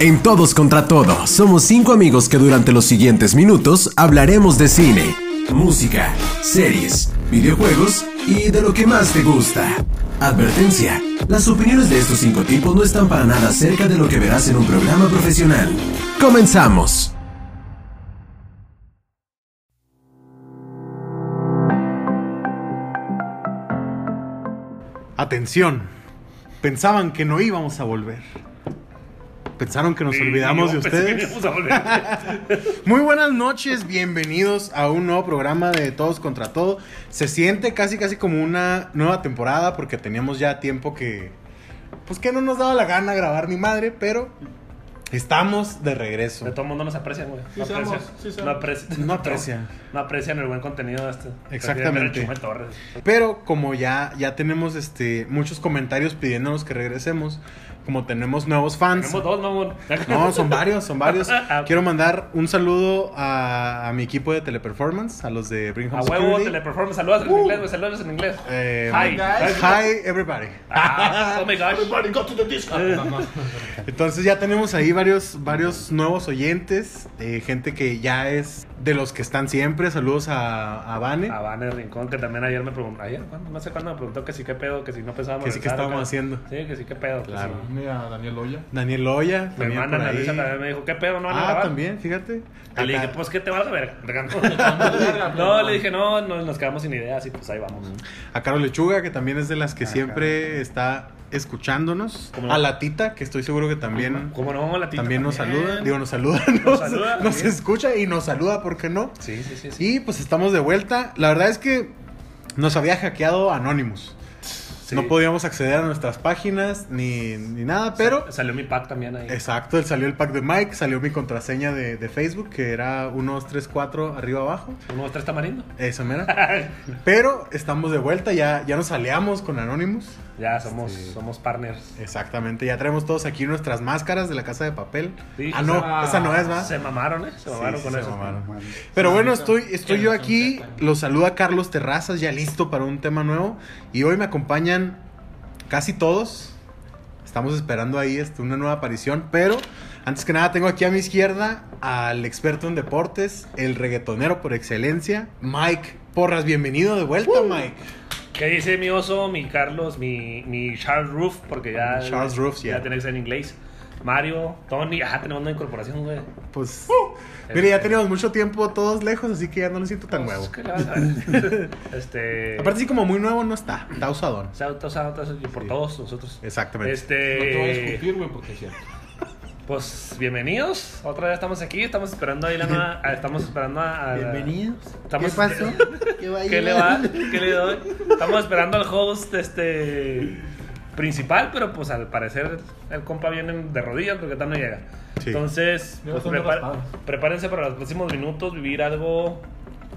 En Todos contra Todo, somos cinco amigos que durante los siguientes minutos hablaremos de cine, música, series, videojuegos y de lo que más te gusta. Advertencia, las opiniones de estos cinco tipos no están para nada cerca de lo que verás en un programa profesional. Comenzamos. Atención, pensaban que no íbamos a volver. Pensaron que nos olvidamos de ustedes. Muy buenas noches, bienvenidos a un nuevo programa de Todos contra Todo. Se siente casi casi como una nueva temporada porque teníamos ya tiempo que pues que no nos daba la gana grabar ni madre, pero estamos de regreso. De todo el mundo nos aprecian, güey. No Sí aprecian. somos, sí somos. no aprecian. No aprecia. No aprecian el buen contenido de este. Exactamente. Pero como ya ya tenemos este muchos comentarios pidiéndonos que regresemos, como tenemos nuevos fans. Tenemos dos, mamón. No, son varios, son varios. Ah. Quiero mandar un saludo a, a mi equipo de Teleperformance, a los de Bring Home A huevo, Security. teleperformance. Saludos en inglés, güey. Saludos en inglés. Eh, Hi. guys. Hi, everybody. Ah, oh my god. Everybody go to the disco. No, no. Entonces ya tenemos ahí varios, varios nuevos oyentes, eh, gente que ya es de los que están siempre. Saludos a, a Vane, A Van Rincón, que también ayer me preguntó. Ayer, ¿cuándo? no sé cuándo me preguntó que sí, qué pedo, que si no pensábamos. Que sí, que estábamos acá. haciendo. Sí, que sí, qué pedo. que Claro. Mira, Daniel Oya. Daniel Loya, Mi hermana por la ahí. Luisa también me dijo, ¿qué pedo? ¿No van a Ah, grabar? también, fíjate. Y le dije, pues, ¿qué te valga verga? verga, No, le dije, no, no, nos quedamos sin ideas y pues ahí vamos. A Carol Lechuga, que también es de las que Ah, siempre está escuchándonos. ¿Cómo no? A la Tita, que estoy seguro que también, ¿Cómo no? También nos también. saluda. Digo, nos saluda. Nos, saluda nos escucha y nos saluda, ¿por qué no? Sí, sí, sí. sí. Y pues estamos de vuelta. La verdad es que nos había hackeado Anonymous. Sí. No podíamos acceder a nuestras páginas ni, ni nada, pero... Sa- Salió mi pack también ahí. Exacto, salió el pack de Mike, salió mi contraseña de, de Facebook, que era 1234 arriba abajo. Uno, dos, tres tamarindo. Eso, mira. Pero estamos de vuelta, ya, ya nos aliamos con Anonymous. Ya somos, somos partners. Exactamente, ya traemos todos aquí nuestras máscaras de la casa de papel. Sí, ah, no, esa no es, ¿va? Se mamaron, ¿eh? Se mamaron sí, con se eso. mamaron. Pero bueno, estoy, estoy yo aquí, los saluda Carlos Terrazas, ya listo para un tema nuevo. Y hoy me acompañan casi todos. Estamos esperando ahí este, una nueva aparición, pero antes que nada tengo aquí a mi izquierda al experto en deportes, el reggaetonero por excelencia, Mike Porras. Bienvenido de vuelta, Mike. ¿Qué dice mi oso, mi Carlos, mi, mi Charles Roof? Porque ya. Charles Roof, ya. ya. tiene que ser en inglés. Mario, Tony, ajá, tenemos una incorporación, güey. Pues, mire, ya tenemos mucho tiempo todos lejos, así que ya no lo siento tan Pues, nuevo. ¿qué le vas a ver? este. Aparte, sí, como muy nuevo no está, está usadón. o sea, o sea, o sea, y por Sí. todos nosotros. Exactamente. No te voy a Este. discutir, güey, porque es cierto. Pues bienvenidos. Otra vez estamos aquí. Estamos esperando ahí la nueva. a- Estamos esperando a. a- Bienvenidos. Estamos- ¿Qué pasó? ¿Qué, va a ¿Qué le va? ¿Qué le doy? Estamos esperando al host este principal, pero pues al parecer el compa viene de rodillas porque tal no llega. Sí. Entonces, pues, prepar- prepárense para los próximos minutos vivir algo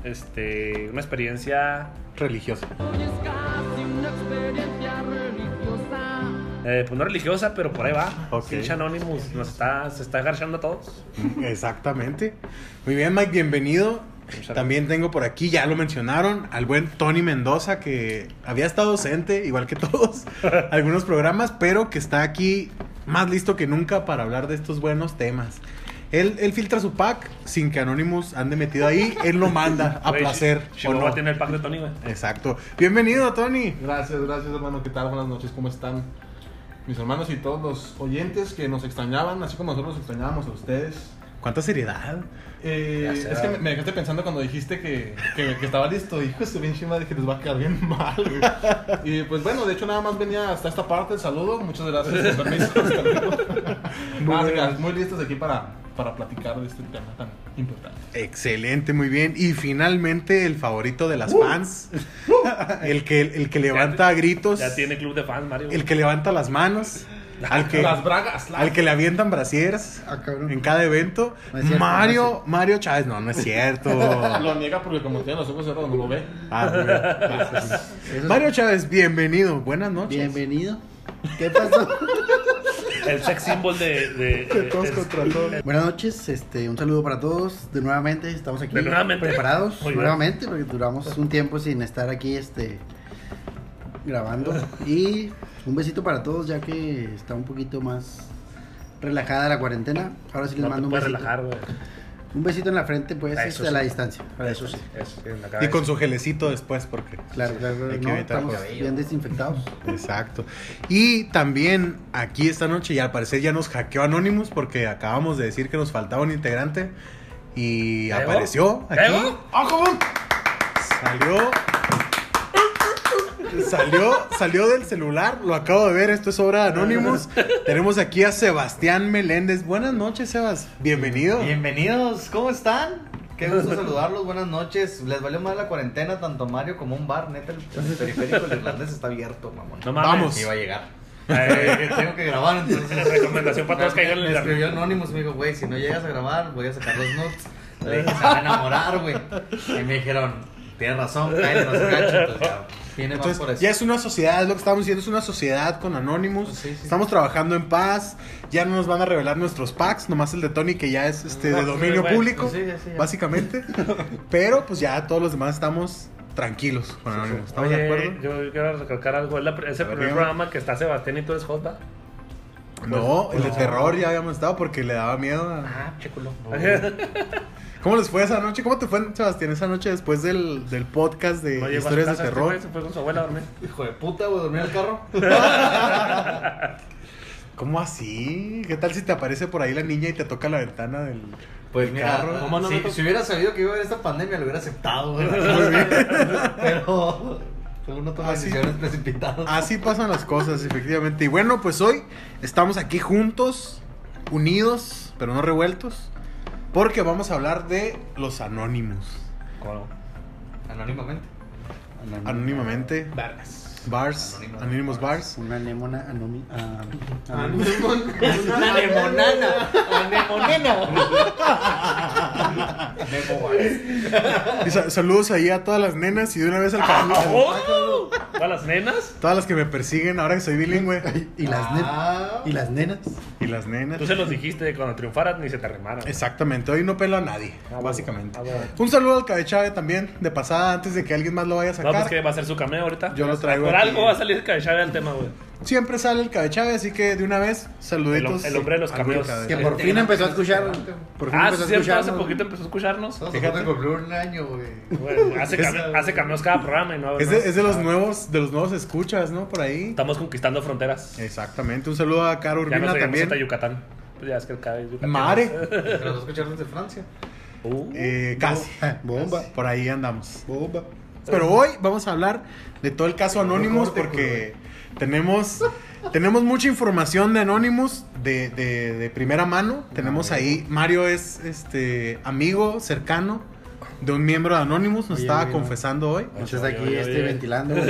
este una experiencia Religioso. eh, pues no religiosa, pero por ahí va. Ok. Pinche Anonymous nos está se está garchando a todos. Exactamente. Muy bien, Mike, bienvenido. También tengo por aquí, ya lo mencionaron, al buen Tony Mendoza, que había estado ausente, igual que todos, algunos programas, pero que está aquí más listo que nunca para hablar de estos buenos temas. Él, él filtra su pack sin que Anonymous ande metido ahí, él lo manda a Güey, placer. Chi- ¿o no? tiene el pack de Tony, güey. Exacto. Bienvenido, Tony. Gracias, gracias, hermano. ¿Qué tal? Buenas noches, ¿cómo están? Mis hermanos y todos los oyentes que nos extrañaban, así como nosotros extrañábamos a ustedes. ¿Cuánta seriedad? Eh, Ya es que me, me dejaste pensando cuando dijiste que, que, que estaba listo. Hijo, este bien madre que les va a quedar bien mal, güey. Y pues bueno, de hecho nada más venía hasta esta parte el saludo. Muchas gracias por permiso. Gracias, muy listos aquí para, para platicar de este tema tan importante. Excelente, muy bien. Y finalmente el favorito de las fans, el que, el que levanta gritos, Ya tiene club de fans, Mario. el que levanta las manos, al que, Las bragas, las- al que le avientan brasieres Ah, en cada evento. No es cierto, Mario, no Mario Chávez, no, no es cierto. Lo niega porque como tiene los ojos cerrados no lo ve. Ah, Mario Chávez, bienvenido, buenas noches. Bienvenido. ¿Qué pasó? El sex symbol de. de, De todos es- contra todos. Buenas noches, este, un saludo para todos. De nuevamente estamos aquí De nuevamente. preparados, Muy bien. nuevamente, porque duramos un tiempo sin estar aquí, este, grabando. Y un besito para todos, ya que está un poquito más relajada la cuarentena. Ahora sí les No mando te un besito. relajar, güey. Un besito en la frente, pues, Eso este, sí. a la distancia. Eso sí. Eso sí, en la Y con su gelecito después, porque. Claro. Hay que No, estamos bien desinfectados. Exacto. Y también aquí esta noche, y al parecer ya nos hackeó Anonymous porque acabamos de decir que nos faltaba un integrante. Y apareció aquí. ¿Llegó? ¡Ah! Salió. Salió, salió del celular, lo acabo de ver, esto es obra de Anonymous. Tenemos aquí a Sebastián Meléndez. Buenas noches, Sebas. Bienvenido. Bienvenidos, ¿cómo están? Qué gusto saludarlos, buenas noches. Les valió mal la cuarentena, tanto Mario como un bar, neta, el, el periférico del irlandés está abierto, mamón. No mames. Vamos. Iba a llegar. Eh, Eh, tengo que grabar, entonces. Recomendación para todos que hagan Me el escribió Anonymous, me dijo, güey, si no llegas a grabar, voy a sacar los nuts. Le dije, se va a enamorar, güey. Y me dijeron, tienes razón, no se gancho. Entonces, ya, viene más por Entonces, eso. ya es una sociedad, es lo que estamos diciendo, es una sociedad con Anonymous. Sí, sí. Estamos trabajando en paz. Ya no nos van a revelar nuestros packs, nomás el de Tony que ya es este de No, dominio güey, público, sí, sí, sí, ya. básicamente. Pero pues ya todos los demás estamos tranquilos con Anonymous. ¿Estamos de Oye, acuerdo? yo quiero recalcar algo. Es, la, es el primer programa que está Sebastián y tú eres Hot, ¿va? No, el de no. terror ya habíamos estado porque le daba miedo. a- Ah, chéculo. ¿Cómo les fue esa noche? ¿Cómo te fue, Sebastián, esa noche después del, del podcast de No historias de este terror? se fue con su abuela a dormir. Hijo de puta, güey, dormí en el carro. ¿Cómo así? ¿Qué tal si te aparece por ahí la niña y te toca la ventana del, Pues del mira, carro? ¿cómo no si, hubiera sabido que iba a haber esta pandemia, lo hubiera aceptado, güey. Pero uno toma sí. decisiones precipitadas. Así pasan las cosas, efectivamente. Y bueno, pues hoy estamos aquí juntos, unidos, pero no revueltos, porque vamos a hablar de los anónimos. ¿Cómo? Anónimamente. Anónimamente. Vergas. Bars, Anónimos Anónimos Bars. Una anémona anomi- ah, Ah, anónima. Una anemonana. Anemonena. Y sa- saludos ahí a todas las nenas y de una vez al canal. ¡Oh! ¿A las nenas? Todas las que me persiguen ahora que soy bilingüe. Y las, ne- Ah. y las nenas. Y las nenas. Tú se los dijiste cuando triunfaras ni se te arrimaron. Exactamente, hoy no pelo a nadie, Ah, bueno. básicamente. Ah, bueno. Un saludo al Cabechave también, de pasada, antes de que alguien más lo vaya a No, sacar. pues que va a ser su cameo ahorita. Yo lo traigo. Algo va a salir el tema, güey. Siempre sale el Cabechave, así que de una vez, saluditos. El- el hombre de los al cameos. Que por fin empezó a escuchar. Por fin Ah, empezó sí, a cierto, hace escuchar. poquito empezó a escucharnos. Todos Fíjate. se cumplir un año, güey. Hace, came- hace cameos cada programa y no. Es no. de, es de los nuevos, de los nuevos escuchas, ¿no? Por ahí. Estamos conquistando fronteras. Exactamente. Un saludo a Caro Ya Urbina nos seguimos hasta también. Yucatán. Pues ya es que el cabello yucateco. Mare. Pero los escucharon desde Francia. Uh, Eh, casi. Bomba. Por ahí andamos. Bomba. Pero hoy vamos a hablar de todo el caso Anonymous porque tenemos, tenemos mucha información de Anonymous de, de- de primera mano. Tenemos ahí, Mario es este amigo cercano de un miembro de Anonymous, nos Oye, estaba oye, confesando hoy. Oye, aquí oye, oye. ventilando.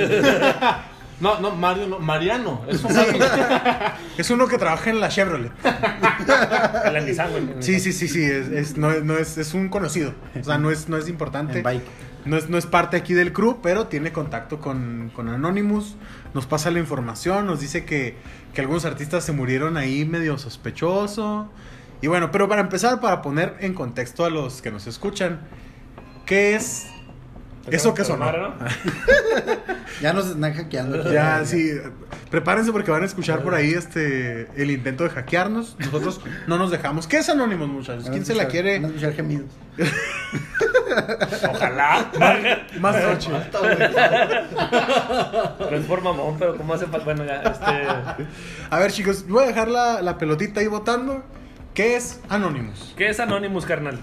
No, no, Mario, no, Mariano. Es un Es uno que trabaja en la Chevrolet. en la Nissan, güey. Sí, sí, sí, sí, es, es- no, no es, es un conocido. O sea, no es, no es importante. En bike. No es, no es parte aquí del crew, pero tiene contacto con, con Anonymous. Nos pasa la información, nos dice que, que algunos artistas se murieron ahí medio sospechoso. Y bueno, pero para empezar, para poner en contexto a los que nos escuchan, ¿qué es eso que sonó? ¿no? Ya nos están hackeando. Ya, sí, prepárense porque van a escuchar por ahí este el intento de hackearnos. Nosotros no nos dejamos. ¿Qué es Anonymous, muchachos? ¿Quién se la quiere van a escuchar gemidos. Ojalá. más noche? No es por mamón, pero ¿cómo hace falta? Bueno, ya, este. A ver, chicos, voy a dejar la, la pelotita ahí votando. ¿Qué es Anonymous? ¿Qué es Anonymous, carnal?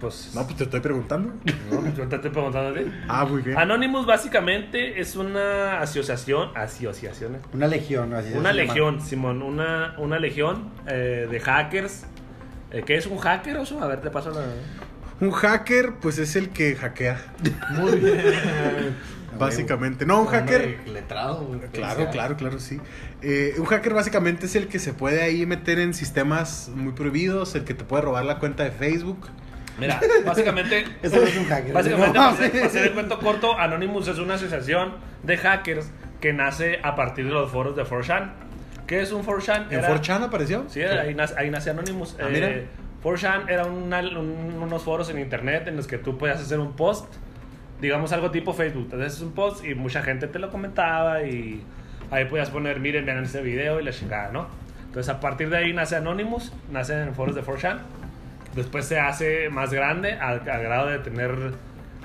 Pues. No, pues te estoy preguntando. no, yo te estoy preguntando a ti. Ah, muy bien. Anonymous básicamente es una asociación, asociación, eh. Una legión, una llama. legión, Simón, una, una legión eh, de hackers. Eh, ¿Qué es un hacker, Oso? A ver, te paso la... Un hacker, pues es el que hackea. Muy bien. Básicamente. No, un hacker. Letrado, güey. Claro, claro, claro, sí. Eh, un hacker básicamente es el que se puede ahí meter en sistemas muy prohibidos, el que te puede robar la cuenta de Facebook. Mira, básicamente... Ese no es un hacker. Básicamente, No, para hacer, para hacer el cuento corto, Anonymous es una asociación de hackers que nace a partir de los foros de 4chan. ¿Qué es un 4chan? ¿En Era- 4chan apareció? Sí, ahí nace, ahí nace Anonymous. Ah, Eh, mira. 4chan era una- un- unos foros en internet en los que tú podías hacer un post, digamos algo tipo Facebook. Entonces es un post y mucha gente te lo comentaba y ahí podías poner, miren, vean este video y la chingada, ¿no? Entonces, a partir de ahí nace Anonymous, nace en foros de 4chan. Después se hace más grande al, al grado de tener,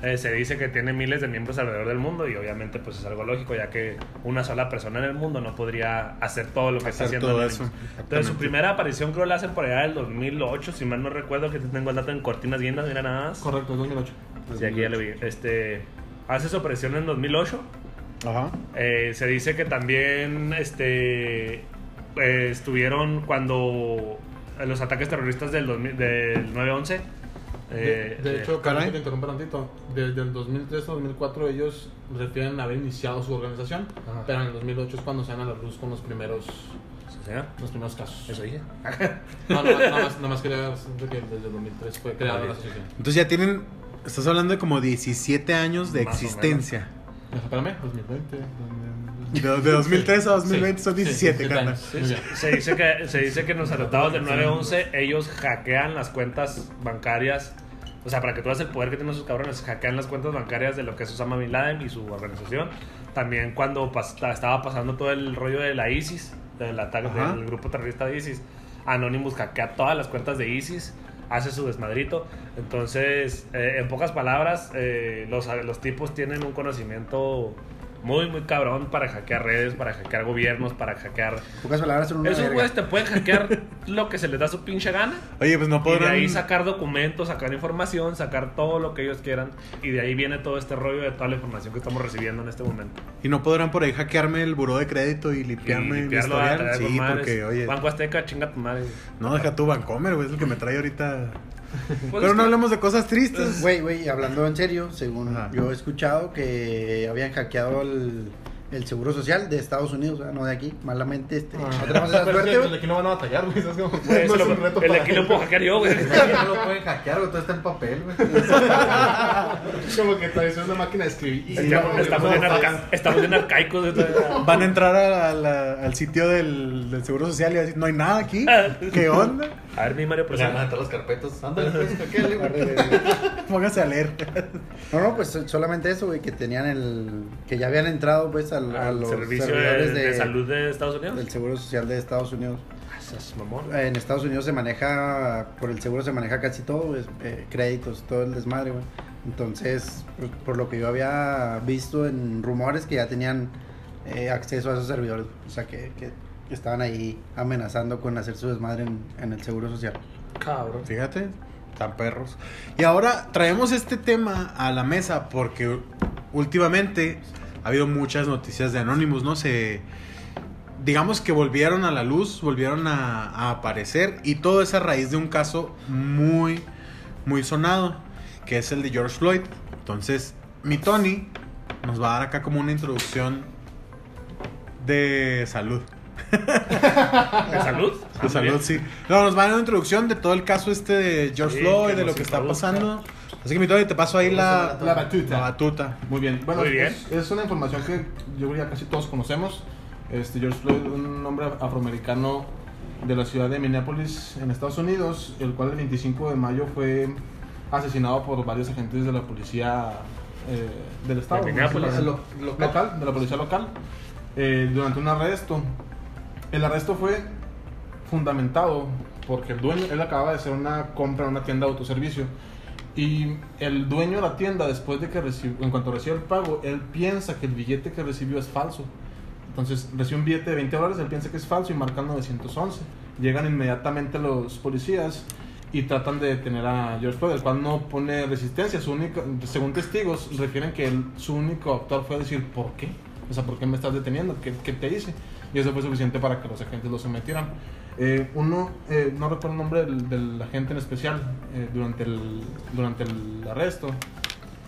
eh, se dice que tiene miles de miembros alrededor del mundo y obviamente pues es algo lógico ya que una sola persona en el mundo no podría hacer todo lo que está haciendo todo eso, Entonces su primera aparición creo la hacen por allá del 2008, si mal no recuerdo, que tengo el dato en Cortinas Guindas, mira nada más. Correcto, 2008. Sí, aquí ya lo vi. Este, hace su aparición en 2008. Ajá. Eh, se dice que también este, eh, estuvieron cuando eh, los ataques terroristas del, 2000 del 9-11. eh, de, de eh, hecho, que te interrumpa tantito. Desde el 2003 a 2004 ellos refieren a haber iniciado su organización, Ajá. pero en el 2008 es cuando se dan a la luz con los primeros, los primeros casos. Eso dije. No, no, nada más, nada más quería decir que desde el 2003 fue creada la asociación. Entonces ya tienen, estás hablando de como 17 años de Más existencia. Espérame, 2020. De, de 2003 a 2020 son Sí, 17, sí, carnal. Se dice que, se dice que en los atentados del 9-11 ellos hackean las cuentas bancarias. O sea, para que tú veas el poder que tienen esos cabrones, hackean las cuentas bancarias de lo que es Osama Bin Laden y su organización. También cuando pas- estaba pasando todo el rollo de la ISIS, del ataque Ajá. del grupo terrorista de ISIS, Anonymous hackea todas las cuentas de ISIS, hace su desmadrito. Entonces, eh, en pocas palabras, eh, los, los tipos tienen un conocimiento muy, muy cabrón para hackear redes, para hackear gobiernos, para hackear pocas palabras, son una esos güeyes te pueden hackear lo que se les da su pinche gana. Oye, pues no Y de podrán. ahí sacar documentos, sacar información, sacar todo lo que ellos quieran. Y de ahí viene todo este rollo de toda la información que estamos recibiendo en este momento. Y no podrán por ahí hackearme el buró de crédito y limpiarme y mi limpiarlo historial. Sí, porque, oye. Banco Azteca, chinga tu madre. No, deja tu Bancomer, güey, es el que me trae ahorita. Pues Pero es no que- hablemos de cosas tristes. Güey, güey, hablando en serio, según Ajá. yo he escuchado que habían hackeado el, el seguro social de Estados Unidos, o sea, no de aquí, malamente. Este, no tenemos esa Ah. Es suerte, güey. los de aquí no van a batallar, güey. ¿sabes cómo? Güey, No eso es lo- un reto el de aquí lo puedo hackear yo, güey. No lo pueden hackear, güey, todo está en papel, güey. Como que traes una máquina de escribir. Y Estamos, estamos bien arca- estamos bien arcaicos. Van a entrar a la- al sitio del, del Seguro Social y van a decir, no hay nada aquí. ¿Qué onda? A ver, mi Mario, Pues se van a meter las carpetas. Ándale, pues, güey. Póngase a leer. No, no, pues solamente eso, güey, que tenían el. que ya habían entrado, pues, al, a los servicio de, servidores de de, salud de Estados Unidos. del seguro social de Estados Unidos. Ah, mamón. En Estados Unidos se maneja, por el seguro se maneja casi todo, pues, eh, créditos, todo el desmadre, güey. Entonces, por, por lo que yo había visto en rumores que ya tenían eh, acceso a esos servidores, o sea, que, que estaban ahí amenazando con hacer su desmadre en, en el seguro social. Cabrón. Fíjate, tan perros. Y ahora traemos este tema a la mesa porque últimamente ha habido muchas noticias de Anonymous, ¿no? Se. Digamos que volvieron a la luz, volvieron a, a aparecer y todo es a raíz de un caso muy, muy sonado, que es el de George Floyd. Entonces, mi Tony nos va a dar acá como una introducción de salud. ¿De salud? Ah, De muy salud, bien. sí. No, nos va a dar una introducción de todo el caso este de George Sí, Floyd, de lo que está pasando. Así que mi Tony, te paso ahí la, La batuta. la batuta. Muy bien. Bueno, Muy bien. Es, es una información que yo creo que ya casi todos conocemos. Este George Floyd, un hombre afroamericano de la ciudad de Minneapolis, en Estados Unidos, el cual el 25 de mayo fue asesinado por varios agentes de la policía eh, del estado. De Minneapolis. Lo- lo- local, de la policía local, eh, durante un arresto. El arresto fue fundamentado porque el dueño, él acababa de hacer una compra en una tienda de autoservicio y el dueño de la tienda después de que recibió, en cuanto recibe el pago, él piensa que el billete que recibió es falso. Entonces recibe un billete de 20 dólares, él piensa que es falso y marca 911. Llegan inmediatamente los policías y tratan de detener a George Floyd, el cual no pone resistencia. Su único, según testigos, refieren que él- su único actor fue decir, ¿por qué? O sea, ¿por qué me estás deteniendo? ¿Qué, qué te hice? Y eso fue suficiente para que los agentes lo sometieran. Eh, uno, eh, no recuerdo el nombre del, del agente en especial eh, durante, el, durante el arresto.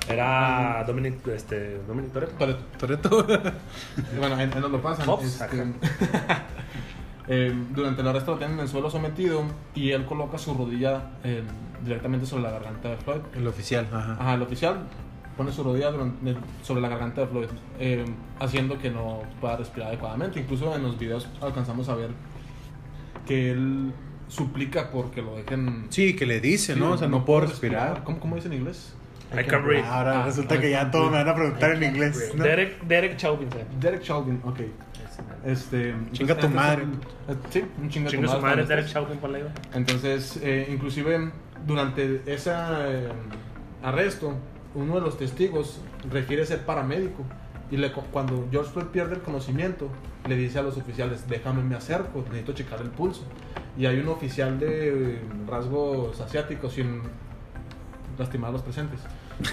Era Dominic, este, Dominic Toretto. Toretto. Bueno, él, él nos lo pasan. Fox, este, eh, durante el arresto lo tienen en el suelo sometido y él coloca su rodilla eh, directamente sobre la garganta de Floyd. El oficial, ajá. Ajá, el oficial pone su rodilla durante- sobre la garganta de Floyd, eh, haciendo que no pueda respirar adecuadamente. Incluso en los videos alcanzamos a ver que él suplica porque lo dejen. Sí, que le dice, ¿no? O sea, no, puedo respirar. ¿Cómo, ¿Cómo dice en inglés? I can breathe. Ahora Ah, resulta I que ya can't todo me van a preguntar en inglés. ¿no? Derek, Derek Chauvin. ¿sí? Derek Chauvin, ok. Este, Chinga tu entonces, madre. eh, Sí, un chinga, Chingue tu su madre, en Derek Chauvin. Entonces, eh, inclusive durante ese eh, arresto, uno de los testigos refiere ser paramédico. Y le, cuando George Floyd pierde el conocimiento, le dice a los oficiales, déjame me acerco, necesito checar el pulso. Y hay un oficial de rasgos asiáticos, sin lastimar a los presentes,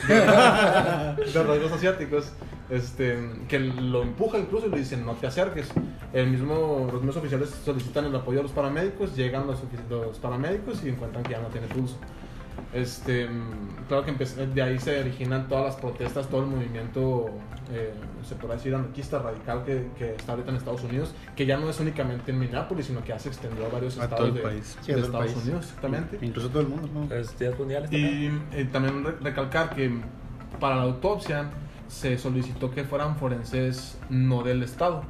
de rasgos asiáticos, este, que lo empuja incluso y le dicen, no te acerques. El mismo, los mismos oficiales solicitan el apoyo de los paramédicos, llegan los, los paramédicos y encuentran que ya no tiene pulso. Este, mm, claro que de ahí se originan todas las protestas, todo el movimiento, eh, se podrá decir, anarquista radical que, que está ahorita en Estados Unidos, que ya no es únicamente en Minneapolis, sino que ya se extendió a varios A estados todo el de, país. Sí, de Estados país. Unidos, exactamente. Incluso todo el mundo, ¿no? Es días mundiales también. Y eh, también re- recalcar que para la autopsia se solicitó que fueran forenses no del Estado,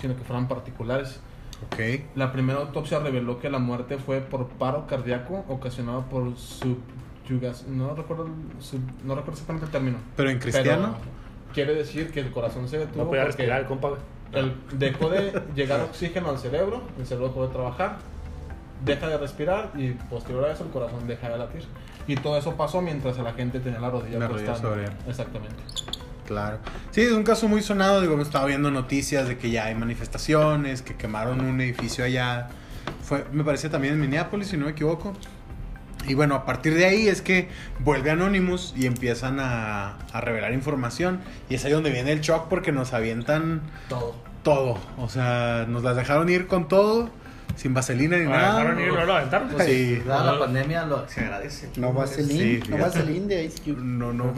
sino que fueran particulares. Ok. La primera autopsia reveló que la muerte fue por paro cardíaco ocasionado por subyugas. No recuerdo, sub- no recuerdo exactamente el término. Pero en cristiano. Pero quiere decir que el corazón se detuvo No podía respirar el compa, el- dejó de llegar oxígeno al cerebro, el cerebro dejó de trabajar, deja de respirar y posterior a eso el corazón deja de latir. Y todo eso pasó mientras la gente tenía la rodilla La rodilla acostada. sobre él. Exactamente. Claro. Sí, es un caso muy sonado. Digo, me estaba viendo noticias de que ya hay manifestaciones, que quemaron un edificio allá. Fue, me parece también en Minneapolis, si no me equivoco. Y bueno, a partir de ahí es que vuelve Anonymous y empiezan a, a revelar información. Y es ahí donde viene el shock porque nos avientan Todo. todo. O sea, nos las dejaron ir con todo, sin vaselina ni Ah, nada. ir, no lo aventaron. Pues, Sí. Dada la pandemia, lo, se agradece. No va a ser Sí, no fíjate. va a ser Lin de Ice Cube. No, no.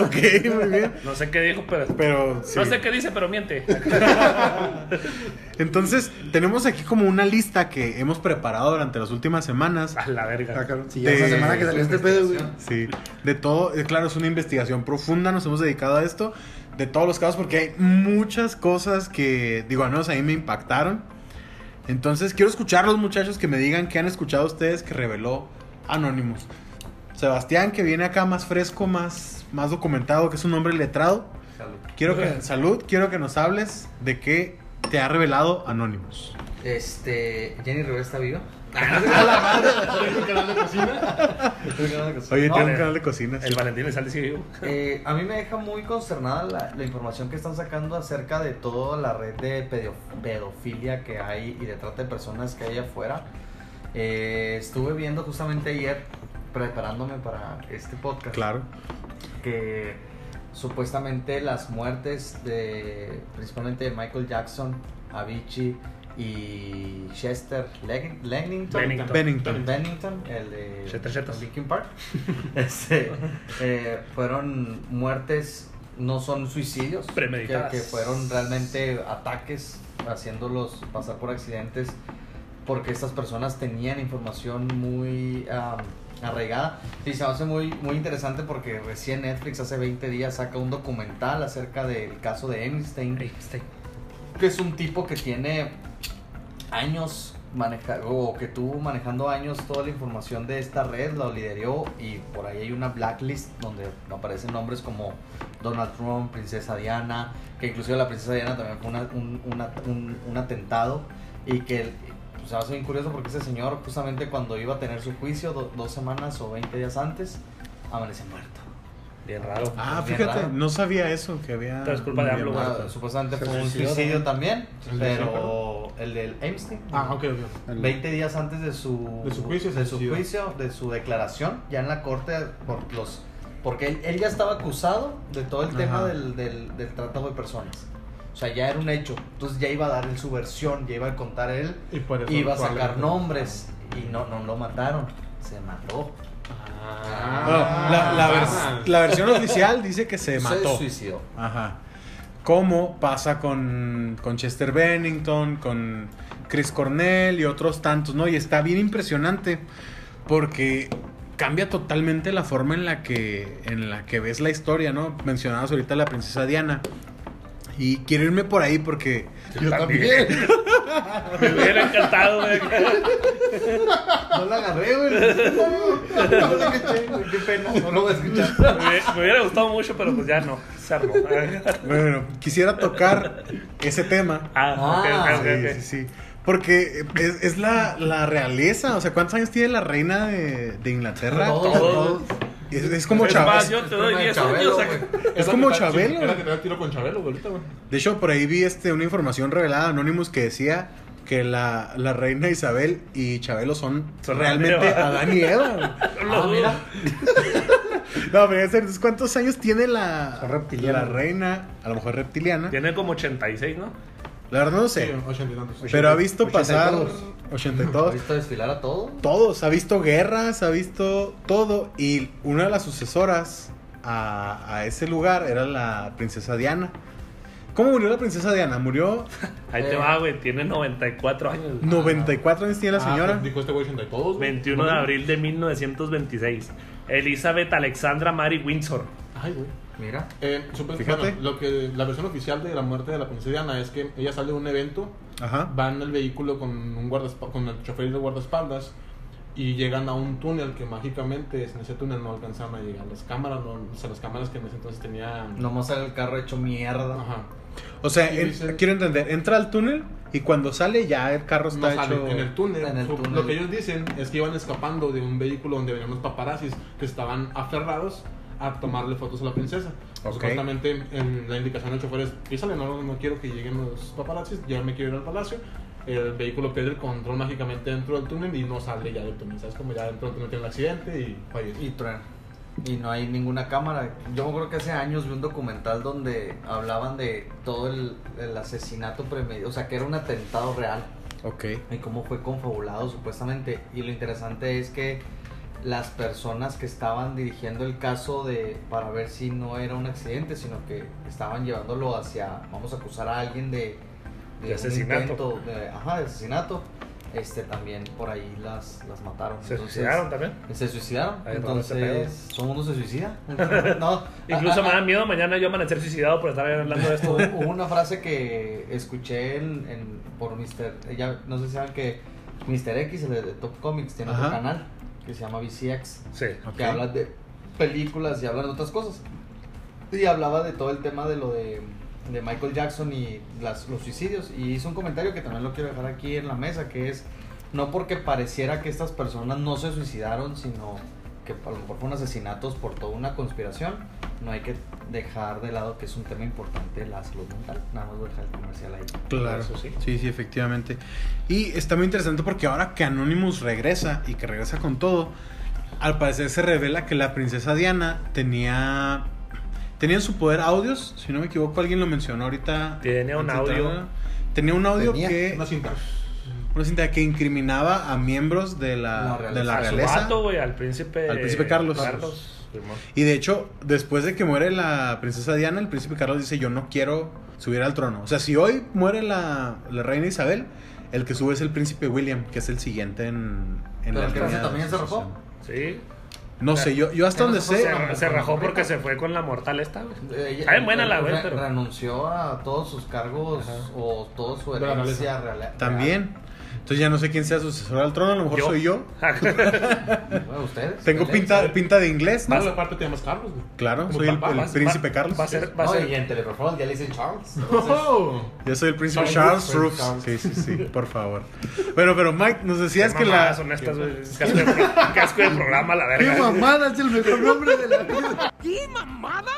ok, muy bien. No sé qué dijo, pero. Pero sí. No sé qué dice, pero miente. Entonces, tenemos aquí como una lista que hemos preparado durante las últimas semanas. A la Ah, verga. cabrón, sí, ya De- esa semana que salió este pedo, güey. Sí, de todo, eh, claro, es una investigación profunda, nos hemos dedicado a esto, de todos los casos, porque hay muchas cosas que, digo, al menos a mí me impactaron. Entonces, quiero escuchar a los muchachos que me digan qué han escuchado ustedes que reveló Anonymous. Sebastián, que viene acá más fresco, más, más documentado, que es un hombre letrado. Salud. Quiero que, salud, quiero que nos hables de qué te ha revelado Anonymous. Este, Jenny Rivera está viva. ¿Tienes un canal de cocina? Oye, No, tiene un canal de cocina. El Valentín le sale sigue vivo. Eh, a mí me deja muy consternada la, la información que están sacando acerca de toda la red de pedo- pedofilia que hay y de trata de personas que hay afuera. Eh, estuve viendo justamente ayer, preparándome para este podcast, Claro. que supuestamente las muertes de principalmente de Michael Jackson, Avicii y Chester Leg- Bennington, Bennington. Bennington. Bennington, el de Chester. Linkin Park, este, eh, fueron muertes, no son suicidios, que, Premeditadas. que fueron realmente ataques, haciéndolos pasar por accidentes, porque estas personas tenían información muy am, arraigada. Y se me hace muy, muy interesante porque recién Netflix hace 20 días saca un documental acerca del caso de Einstein que es un tipo que tiene años maneja o que tuvo manejando años toda la información de esta red, lo lideró y por ahí hay una blacklist donde aparecen nombres como Donald Trump, Princesa Diana, que inclusive la Princesa Diana también fue una- un, una- un- un atentado y que pues, se hace bien curioso porque ese señor justamente cuando iba a tener su juicio do- dos semanas o 20 días antes, amanece muerto. Bien raro. Ah, Bien fíjate, raro. no sabía eso, que había... Pero es culpa de AMLO. Ah, supuestamente fue un suicidio también, ¿El de pero el del Einstein. Ah, ok, ok. El- 20 días antes de su, De su juicio, de se su juicio, de su declaración, ya en la corte, por los, porque él, él ya estaba acusado de todo el tema Ajá. del, del, del tratado de personas. O sea, ya era un hecho. Entonces ya iba a dar él su versión, ya iba a contar él, Y por eso iba a sacar nombres y no, no lo mataron, se mató. No, la, la vers- la versión oficial dice que se mató. suicidó. Ajá. ¿Cómo pasa con, con Chester Bennington, con Chris Cornell y otros tantos, ¿no? Y está bien impresionante porque cambia totalmente la forma en la que, en la que ves la historia, ¿no? Mencionabas ahorita a la princesa Diana. Y quiero irme por ahí porque... Yo también. Me hubiera encantado, güey. No la agarré, güey. No la caché, güey. Qué pena. No lo voy a escuchar. Me, me hubiera gustado mucho, pero pues ya no. Se armó. Bueno, quisiera tocar ese tema. Ah, ok, Ah, ok, ok, Sí, ok. sí, sí. Porque es, es la, la realeza. O sea, ¿cuántos años tiene la reina de, de Inglaterra? Todos, Todos. Es, es como Es más, Chabelo. yo te doy como 10 Chabelo, años. güey. Es como Chabelo. Es la que te da tiro con Chabelo, güey, ahorita, güey. De hecho, por ahí vi este, una información revelada, Anonymous, que decía que la, la reina Isabel y Chabelo son, Son realmente Adán y Eva. Güey. Ah, mira. No, pero entonces, ¿cuántos años tiene la, la reina? A lo mejor reptiliana. Tiene como 86, ¿no? La verdad no Sí, sé. ochenta y tantos. Pero ha visto pasar todos. 80 y ¿Has todos. visto desfilar a todo? Todos, ha visto guerras, ha visto todo. Y una de las sucesoras a, a ese lugar era la princesa Diana. ¿Cómo murió la princesa Diana? Murió Ahí te va, güey. Tiene 94 años. 94 años tiene la Ah, señora. pues, dijo este güey 80 y todos. güey. 21 de abril de 1926. Elizabeth Alexandra Mary Windsor. Ay, güey. Mira. Eh, supe- Fíjate. bueno, lo que la versión oficial de la muerte de la princesa Diana es que ella sale de un evento, Ajá. va en el vehículo con un con el chofer y el guardaespaldas y llegan a un túnel que mágicamente en ese túnel no alcanzaron a llegar las cámaras, no, o sea, las cámaras que en ese entonces tenían. Nomás sale el carro hecho mierda. Ajá. O sea, Y en- dicen- quiero entender, entra al túnel y cuando sale ya el carro No está sale hecho... en el túnel. En el Su- túnel. Lo que ellos dicen es que iban escapando de un vehículo donde venían los paparazzis que estaban aferrados a tomarle fotos a la princesa. Ok. Supuestamente en la indicación del chofer es, písale, no, no quiero que lleguen los paparazzis, ya me quiero ir al palacio. El vehículo pierde el control mágicamente dentro del túnel y no sale ya del túnel. ¿Sabes? Como ya dentro del túnel tiene el accidente y fallece. Y truena. Y no hay ninguna cámara. Yo me acuerdo que hace años vi un documental donde hablaban de todo el, el asesinato premeditado. O sea, que era un atentado real. Ok. y cómo fue confabulado supuestamente. Y lo interesante es que las personas que estaban dirigiendo el caso de para ver si no era un accidente, sino que estaban llevándolo hacia, vamos a acusar a alguien de, De un asesinato. intento de, ajá, de asesinato. Este también por ahí las, las mataron. Se Entonces, suicidaron también. Se suicidaron. Entonces, ¿todo el mundo se suicida? no. Incluso ah, me ah, da miedo mañana yo amanecer suicidado por estar hablando de esto. Hubo una frase que escuché en, en- por Mr. Ella, no sé si saben que Mr. X, el de Top Comics, tiene otro canal que se llama VCX, Sí. Ok. que habla de películas y habla de otras cosas. Y hablaba de todo el tema de lo de, de Michael Jackson y las, los suicidios. Y hizo un comentario que también lo quiero dejar aquí en la mesa, que es no porque pareciera que estas personas no se suicidaron, sino que a lo mejor fueron asesinatos por toda una conspiración, no hay que dejar de lado que es un tema importante la salud mental. Nada más voy a dejar el comercial ahí. Claro, Eso sí. sí, sí, efectivamente. Y está muy interesante porque ahora que Anonymous regresa y que regresa con todo, al parecer se revela que la princesa Diana tenía tenía en su poder audios, si no me equivoco, alguien lo mencionó ahorita. Tiene un audio. Tenía un audio Tenía que Una cinta. una cinta que incriminaba a miembros de la, La realeza. de la a su realeza. vato, güey, al príncipe. Al príncipe Carlos. Carlos. Y de hecho, después de que muere la princesa Diana, el príncipe Carlos dice, yo no quiero subir al trono. O sea, si hoy muere la, la reina Isabel, el que sube es el príncipe William, que es el siguiente en, en Pero la línea también se rajó. Sí. No sé, yo, yo hasta donde sé... se rajó porque se fue con la mortal esta, güey. Está bien buena la güey, re- pero. renunció a todos sus cargos Ajá. o toda su herencia real. También. Entonces ya no sé quién sea sucesor al trono, a lo mejor Yo. soy yo. Bueno, ustedes. Tengo pinta, pinta de inglés, ¿no? Más aparte te llamas Carlos, güey. Claro, Como soy el, papá, el vas- príncipe va- Carlos. va a ser- va a No, ser- y en Teleperformance ya le dicen Charles. entonces- Oh. Yo soy el príncipe Charles Charles Roofs. Charles. Sí, sí, sí, por favor. Bueno, pero Mike, nos decías Qué que la... son estas, güey. Casco de, casco de programa, la ¡Qué verga. mamada! Es el mejor nombre de la vida. ¿Qué mamada?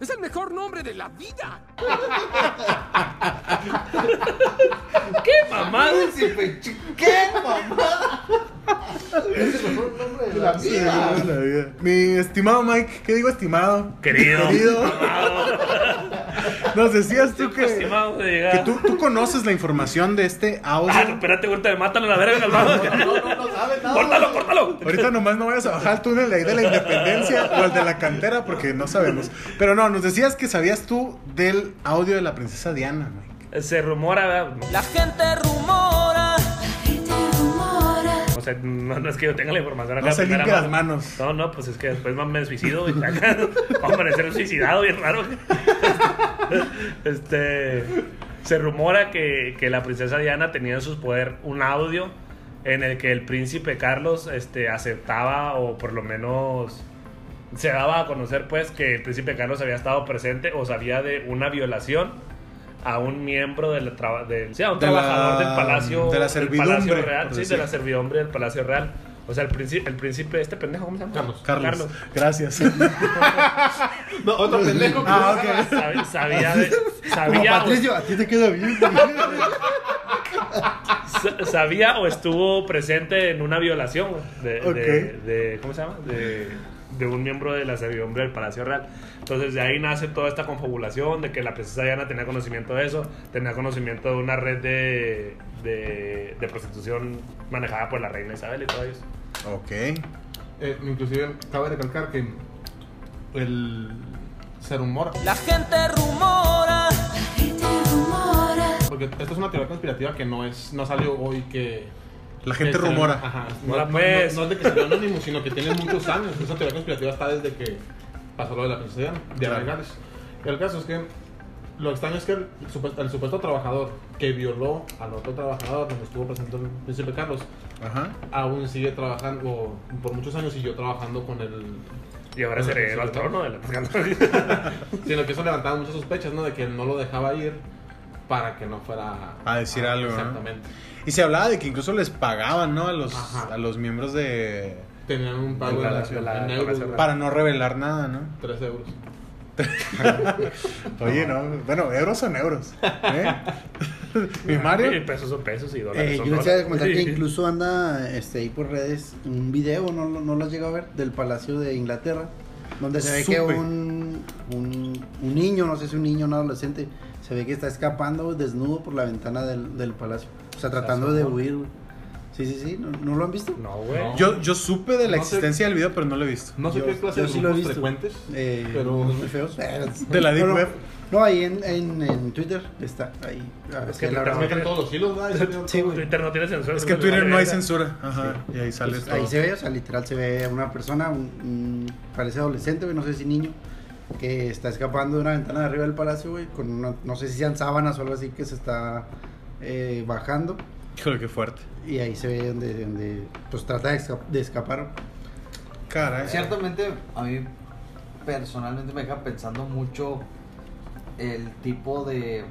Es el mejor nombre de la vida. ¿Qué mamada? Príncipe, ¿Qué mamada? Es el mejor nombre de la vida. La vida. Mi estimado Mike, ¿qué digo estimado? Querido. Querido. Nos decías tú que, de tú, tú conoces la información de este audio. Ah, espérate, güey, te matan a la verga, calmado. No, no, no sabe nada. Córtalo, córtalo. Ahorita nomás no vayas a bajar al túnel de ahí de la independencia o el de la cantera porque no sabemos. Pero no, nos decías que sabías tú del audio de la princesa Diana, Mike. Se rumora, ¿verdad? La gente rumora. O sea, no, no es que yo tenga la información acá. No se limpia las mano. manos. No, no, pues es que después me suicido. Acá, Vamos a amanecer suicidado, bien raro. Este. Se rumora que, que la princesa Diana tenía en sus poder un audio en el que el príncipe Carlos este, aceptaba o por lo menos se daba a conocer pues que el príncipe Carlos había estado presente o sabía de una violación a un miembro del, traba- del sí, a un De la- trabajador del palacio de la del servidumbre, Palacio Real, sí, de la servidumbre del Palacio Real. O sea, el príncipe, el príncipe, este pendejo, ¿cómo se llama? Carlos. Carlos. Gracias. No, otro pendejo que Ah, llama- Sabía, sabía, de- Como sabía, Patricio, a ti te queda bien. o, sa- sabía o estuvo presente en una violación güey, de, de- Ok. de- ¿cómo se llama? De, de un miembro de la servidumbre del Palacio Real. Entonces de ahí nace toda esta confabulación de que la princesa Diana tenía conocimiento de eso, tenía conocimiento de una red de, de, de prostitución manejada por la reina Isabel y todo eso. ok. Eh, inclusive cabe recalcar que el se rumora La gente rumora. porque esto es una teoría conspirativa que no es no salió hoy que La gente salió- rumora. ajá, No no, la no- no- es de que salió anónimo sino que tiene muchos años esa teoría conspirativa está desde que pasó lo de la princesa Claro. Gales. el caso es que lo extraño es que el, supuesto, el supuesto trabajador que violó al otro trabajador donde estuvo presente el príncipe Carlos Ajá. aún sigue trabajando o por muchos años siguió trabajando con el Y ahora es heredero al trono de la Sino que eso levantaba muchas sospechas, ¿no? De que él no lo dejaba ir para que no fuera A decir algo, ¿no? Y se hablaba de que incluso les pagaban, ¿no? A los, Ajá. a los miembros de... Tenían un pago De la- de la- de euros, Para no revelar nada, ¿no? 3 euros. Oye, no. Bueno, euros son euros. ¿eh? Mi Y Mario. pesos son pesos y dólares Eh, son yo les iba a dólares. comentar que incluso anda este, ahí por redes un video, no, lo- no lo has llegado a ver, del Palacio de Inglaterra, donde se ve que un, un niño, no sé si un niño o un adolescente, se ve que está escapando desnudo por la ventana del, del palacio. O sea, tratando de huir. güey. Sí, sí, sí, ¿no, no lo han visto? No, güey. No. Yo, yo supe de la No sé- existencia del video, pero no lo he visto. No sé Yo- qué clase yo de sí lo he grupos visto. frecuentes, Eh, pero muy feos. De la Deep Web. No, ahí en, en, en Twitter está, ahí. Es así que Twitter meten todos los hilos. Twitter no tiene censura. Es que en Twitter no hay censura. Ajá. Y ahí sale Pues todo. ahí se ve, o sea, literal se ve a una persona, un, un- parece adolescente, güey, no sé si niño, que está escapando de una ventana de arriba del palacio, güey, con una, no sé si sean sábanas o algo así, que se está eh, bajando. Híjole, qué fuerte. Y ahí se ve donde, donde pues trata de, esca- de escapar. Caray. Ciertamente, a mí personalmente me deja pensando mucho el tipo de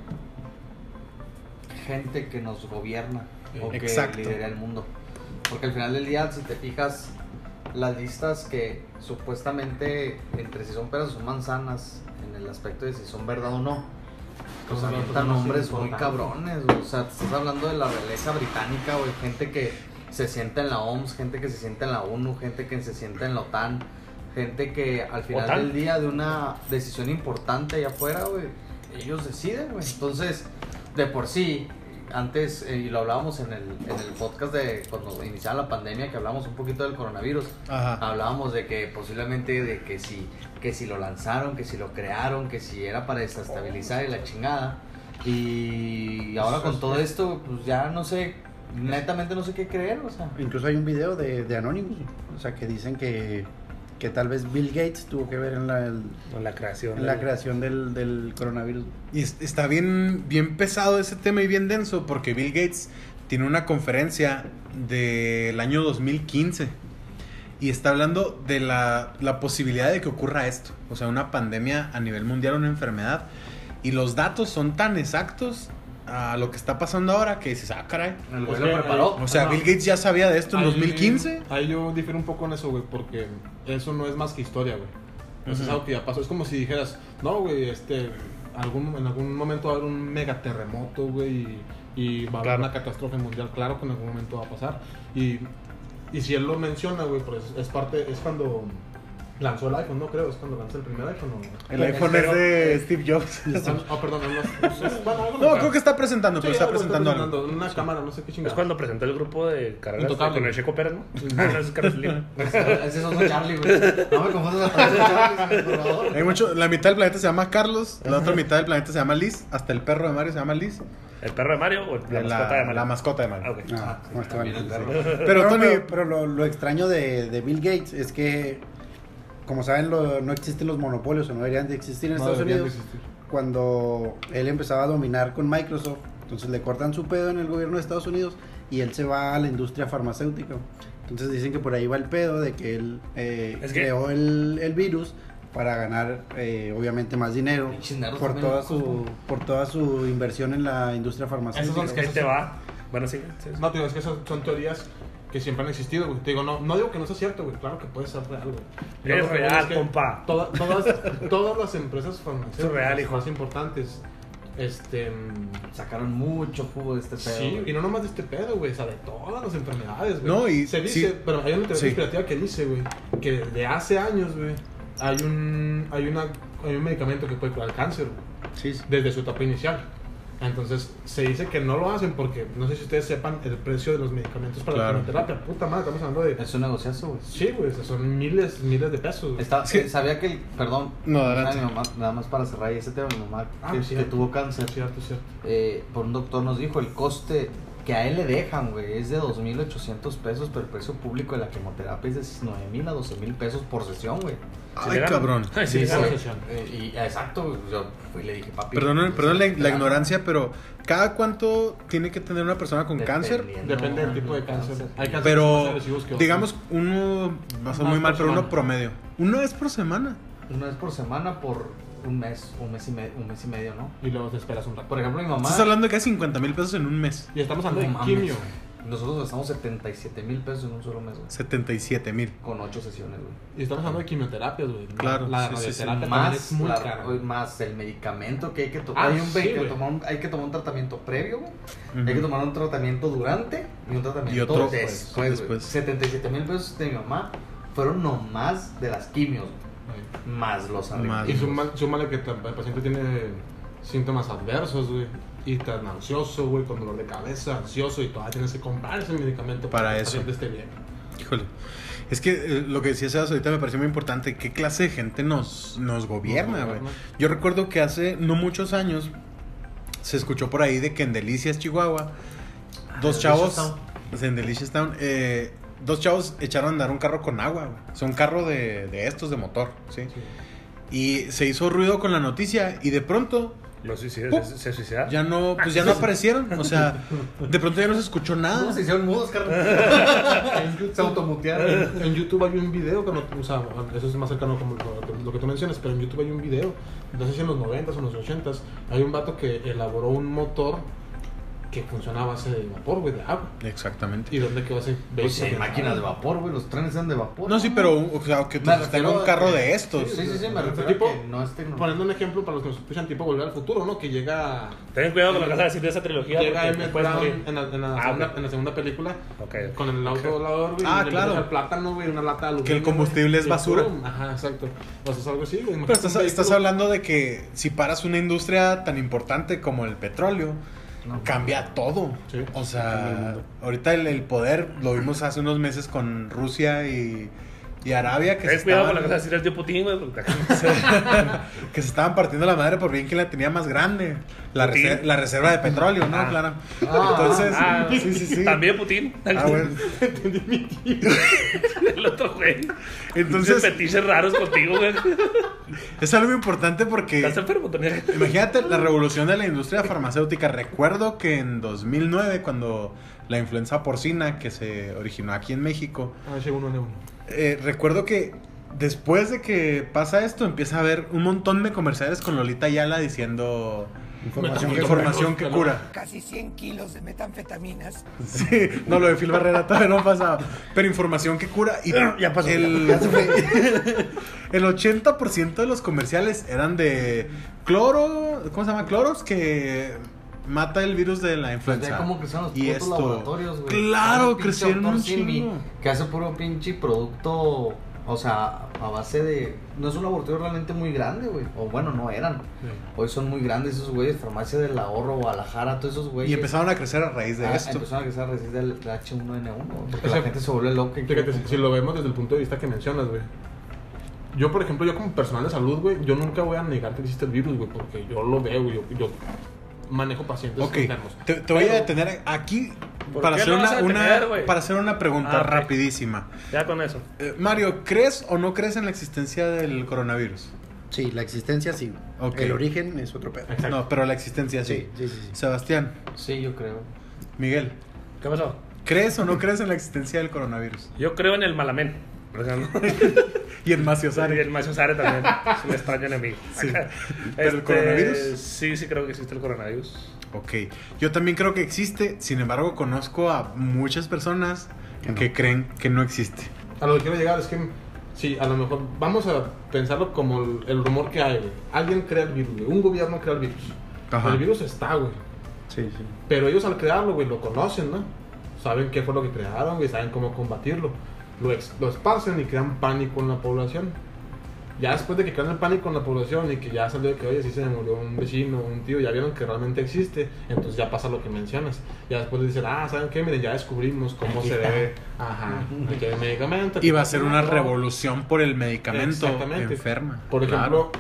gente que nos gobierna o que Exacto. lidera el mundo. Porque al final del día, si te fijas, las listas que supuestamente entre si son peras o son manzanas, en el aspecto de si son verdad o no, pues avientan nombres muy cabrones. O sea, te estás hablando de la realeza británica, güey, gente que se sienta en la OMS, gente que se sienta en la ONU, gente que se sienta en la OTAN, gente que al final ¿OTAN? del día de una decisión importante allá afuera, güey, ellos deciden, güey. Entonces, de por sí, antes, eh, y lo hablábamos en el, en el podcast de cuando iniciaba la pandemia, que hablábamos un poquito del coronavirus, Ajá. hablábamos de que posiblemente de que si, que si lo lanzaron, que si lo crearon, que si era para desestabilizar y la chingada. Y ahora con todo esto, pues ya no sé, netamente no sé qué creer, o sea. Incluso hay un video de, de Anonymous, o sea, que dicen que, que tal vez Bill Gates tuvo que ver en la, el- En la creación. en la del- creación del, del coronavirus. Y es- está bien, bien pesado ese tema y bien denso porque Bill Gates tiene una conferencia del año 2015 y está hablando de la, la posibilidad de que ocurra esto, o sea, una pandemia a nivel mundial, una enfermedad. Y los datos son tan exactos a lo que está pasando ahora que dices, ah, caray. El Pues güey lo preparó. O sea. Bill Gates ya sabía de esto en Ahí- 2015. Ahí yo difiero un poco en eso, güey, porque eso no es más que historia, güey. Eso es Ujú. algo que ya pasó. Es como si dijeras, no, güey, este, algún, en algún momento va a haber un megaterremoto, güey, y, y va a haber Claro. una catástrofe mundial. Claro que en algún momento va a pasar. Y, y si él lo menciona, güey, pues es parte, es cuando lanzó el iPhone, no creo, es cuando lanzó el primer iPhone. ¿o? El iPhone es de Steve Jobs. Ah, perdón, no, no, No, creo que está presentando, pero está presentando Una cámara, no sé qué chingada. Es cuando presentó el grupo de carreras con el Checo Pérez, ¿no? Ah, no, es Carlos Slim. Ese es otro Charlie, güey. No me confundas con ese Charlie, por favor. Hay mucho, la mitad del planeta se llama Carlos, la otra mitad del planeta se llama Liz, hasta el perro de Mario se llama Liz. ¿El perro de Mario o la, mascota de Mario? la mascota de Mario. Ah, ok. Ah, no, está bien. Pero No, Tony, pero, pero lo, lo extraño de, de Bill Gates es que, como saben, lo- no existen los monopolios o no deberían de existir en No Estados deberían de Unidos. existir. cuando él empezaba a dominar con Microsoft. Entonces le cortan su pedo en el gobierno de Estados Unidos y él se va a la industria farmacéutica. Entonces dicen que por ahí va el pedo de que él eh, Es que- creó el, el virus para ganar eh, obviamente más dinero por toda su por toda su inversión en la industria farmacéutica. Esos Ahí te va. Bueno, sí. sí, sí. No, digo, es que son, son teorías que siempre han existido, güey. Te digo, no, no digo que no sea cierto, güey. Claro que puede ser real, güey. Yo Es lo que veo real, compa. toda- todas, todas las empresas farmacéuticas Es real, hijo. más importantes, este... mm, Sacaron mucho jugo de este pedo. Sí, güey. y no nomás de este pedo, güey, o sea, de todas las enfermedades, güey. No, y se dice, sí. pero hay una teoría Sí. conspirativa que dice, güey, que desde hace años, güey, hay un, hay una, hay un medicamento que puede curar el cáncer, güey, sí. desde su etapa inicial. Entonces, se dice que no lo hacen porque, no sé si ustedes sepan el precio de los medicamentos para Claro. la quimioterapia. Puta madre, estamos hablando de... Es un negociazo, güey. Sí, güey, son miles, miles de pesos. Está, Sí. eh, sabía que el, perdón, No, adelante. mi mamá, nada más para cerrar ese tema, mi mamá Ah, que, sí. que tuvo cáncer, cierto, es cierto. eh, por un doctor nos dijo el coste que a él le dejan, güey, es de 2.800 pesos, pero el precio público de la quimioterapia es de 9.000 a 12.000 pesos por sesión, güey. Ay, cabrón. Sí, sesión. eh, y exacto, yo fui y le dije, papi. Perdón, pues, perdón la, ignorancia, pero ¿cada cuánto tiene que tener una persona con cáncer? Depende del tipo de cáncer. Hay cánceres más Pero, que digamos, uno, va a ser muy mal, pero uno promedio. Una vez por semana. Una vez por semana por un mes, un mes y, medio, un mes y medio, ¿no? Y luego te esperas un rato. Por ejemplo, mi mamá... Estás hablando de casi 50 mil pesos en un mes. Y estamos No hablando de mames, quimio. Nosotros gastamos 77 mil pesos en un solo mes, güey. 77 mil. Con 8 sesiones, güey. Y estamos hablando de quimioterapias, güey. Claro, La sí, sí, sí. radioterapia también más, es muy la- cara. más el medicamento que hay que tomar. Ah, hay, un, sí, hay que tomar un, hay que tomar un tratamiento previo, güey. Hay que tomar un tratamiento durante y un tratamiento Y otro después. güey. después. 77 mil pesos de mi mamá fueron nomás de las quimios, güey. Más los Más. Y súmale, súmale que el paciente tiene síntomas adversos, güey. Y tan ansioso, güey, con dolor de cabeza, ansioso, y todavía tienes que comprar ese medicamento Para que el eso. paciente esté bien. Híjole. Es que eh, lo que decía Sebas ahorita me pareció muy importante. ¿Qué clase de gente nos, nos gobierna, güey? Yo recuerdo que hace no muchos años se escuchó por ahí de que en Delicias, Chihuahua, dos Delicious chavos. Town. o sea, en Delicious Town, eh, dos chavos echaron a andar un carro con agua, güey. O sea, un carro de, de estos, de motor, ¿sí? Y se hizo ruido con la noticia y de pronto Los se, se suicidaron. ya no, pues ya no aparecieron. O sea, de pronto ya no se escuchó nada. ¿Cómo se hicieron mudos, carnal? En YouTube- se automutearon. En YouTube hay un video que no, o sea, eso es más cercano como lo, lo que tú mencionas, pero en YouTube hay un video, no sé si en los 90s o en los 80s, hay un vato que elaboró un motor que funciona a base de vapor, güey, de agua. Exactamente. ¿Y dónde quedó ese Pues sí, hay máquinas de vapor, güey. Los trenes eran de vapor. No, sí, pero, o sea, que tú un a carro que- de estos. Sí, sí, sí, me refiero Tipo, a que no es tecnología. Poniendo un ejemplo para los que nos escuchan, tipo Volver al Futuro, ¿no? Que llega... Ten cuidado con lo que vas a decir de esa trilogía. Llega Emmett Brown en la, en, la Ah, segunda, en la segunda película Ok. con el auto volador, güey. Ah, y claro. El plátano, güey, una lata de aluminio. Que el combustible es basura. pum. Ajá, exacto. O sea, es algo así, güey. Pero estás, estás hablando de que si paras una industria tan importante como el petróleo, No. cambia todo. Sí. O sea, ahorita el, el poder lo vimos hace unos meses con Rusia y, y Arabia que se, Ten cuidado con estaban, lo que vas a decir del tío Putin, güey. porque- que se estaban partiendo la madre por bien que la tenía más grande. La, reser- la reserva de petróleo, ¿no? Ah. Claro. Ah, Entonces, Ah, sí, sí, sí. También Putin. Ah, bueno. El otro güey. Entonces, fetiches raros contigo, güey. es algo importante porque ¿Estás enfermo, Tony? Imagínate la revolución de la industria farmacéutica. Recuerdo que en 2009, cuando la influenza porcina que se originó aquí en México, Ah, H1N1. Eh, recuerdo que después de que pasa esto, empieza a haber un montón de comerciales con Lolita Ayala diciendo Información que información que cura. Casi 100 kilos de metanfetaminas. Sí, no, lo de Phil Barrera todavía no pasaba. Pero información que cura. Y Ya pasó, El, ya fue. el 80% de los comerciales eran de cloro. ¿Cómo se llama? Cloros que mata el virus de la Pues influenza. ve cómo crecieron los y putos esto. laboratorios, güey. Claro, crecieron un chingo. Que hace puro pinche producto, o sea, a base de... No es un laboratorio realmente muy grande, güey. O bueno, no eran. Hoy son muy grandes esos güeyes. Farmacia del Ahorro, Guadalajara, todos esos güeyes. Y empezaron a crecer a raíz de Ah, esto. Empezaron a crecer a resistir del H1N1, güey, Porque O sea, la gente se vuelve loca. y Fíjate, si, lo vemos desde el punto de vista que mencionas, güey. Yo, por ejemplo, yo como personal de salud, güey, yo nunca voy a negar que existe el virus, güey, porque yo lo veo, güey. Yo, yo manejo pacientes Ok, enfermos. te, te voy a detener aquí ¿Por para hacer, una, para hacer una pregunta Ah, rapidísima. Ya con eso. Eh, Mario, ¿crees o no crees en la existencia del coronavirus? Sí, la existencia sí. El origen es otro pedo. Exacto. No, pero la existencia sí. Sí, sí, sí. sí. Sebastián, Sí, yo creo. Miguel, ¿Qué pasó? ¿crees o no crees en la existencia del coronavirus? Yo creo en el malamén. Ejemplo. Y en Macio Y el Macio Sare también. Es un extraño enemigo. Sí. ¿Pero el Este, coronavirus? Sí, sí creo que existe el coronavirus. Ok, yo también creo que existe, sin embargo conozco a muchas personas Que no. que creen que no existe. A lo que quiero llegar es que, sí, a lo mejor vamos a pensarlo como el, el rumor que hay, güey. Alguien crea el virus, güey. Un gobierno crea el virus. Ajá. El virus está, güey. Sí, sí. Pero ellos al crearlo, güey, lo conocen, ¿no? Saben qué fue lo que crearon, güey, saben cómo combatirlo. Lo, ex- lo esparcen y crean pánico en la población. Ya después de que crean el pánico en la población y que ya salió de que, oye, sí se murió un vecino, un tío, ya vieron que realmente existe, entonces ya pasa lo que mencionas. Ya después dicen, ah, ¿saben qué? Miren, ya descubrimos cómo Aquí se está. debe. Ajá, aquí hay medicamento. aquí Y va a ser una todo. revolución por el medicamento Exactamente. enferma. Por Claro. ejemplo,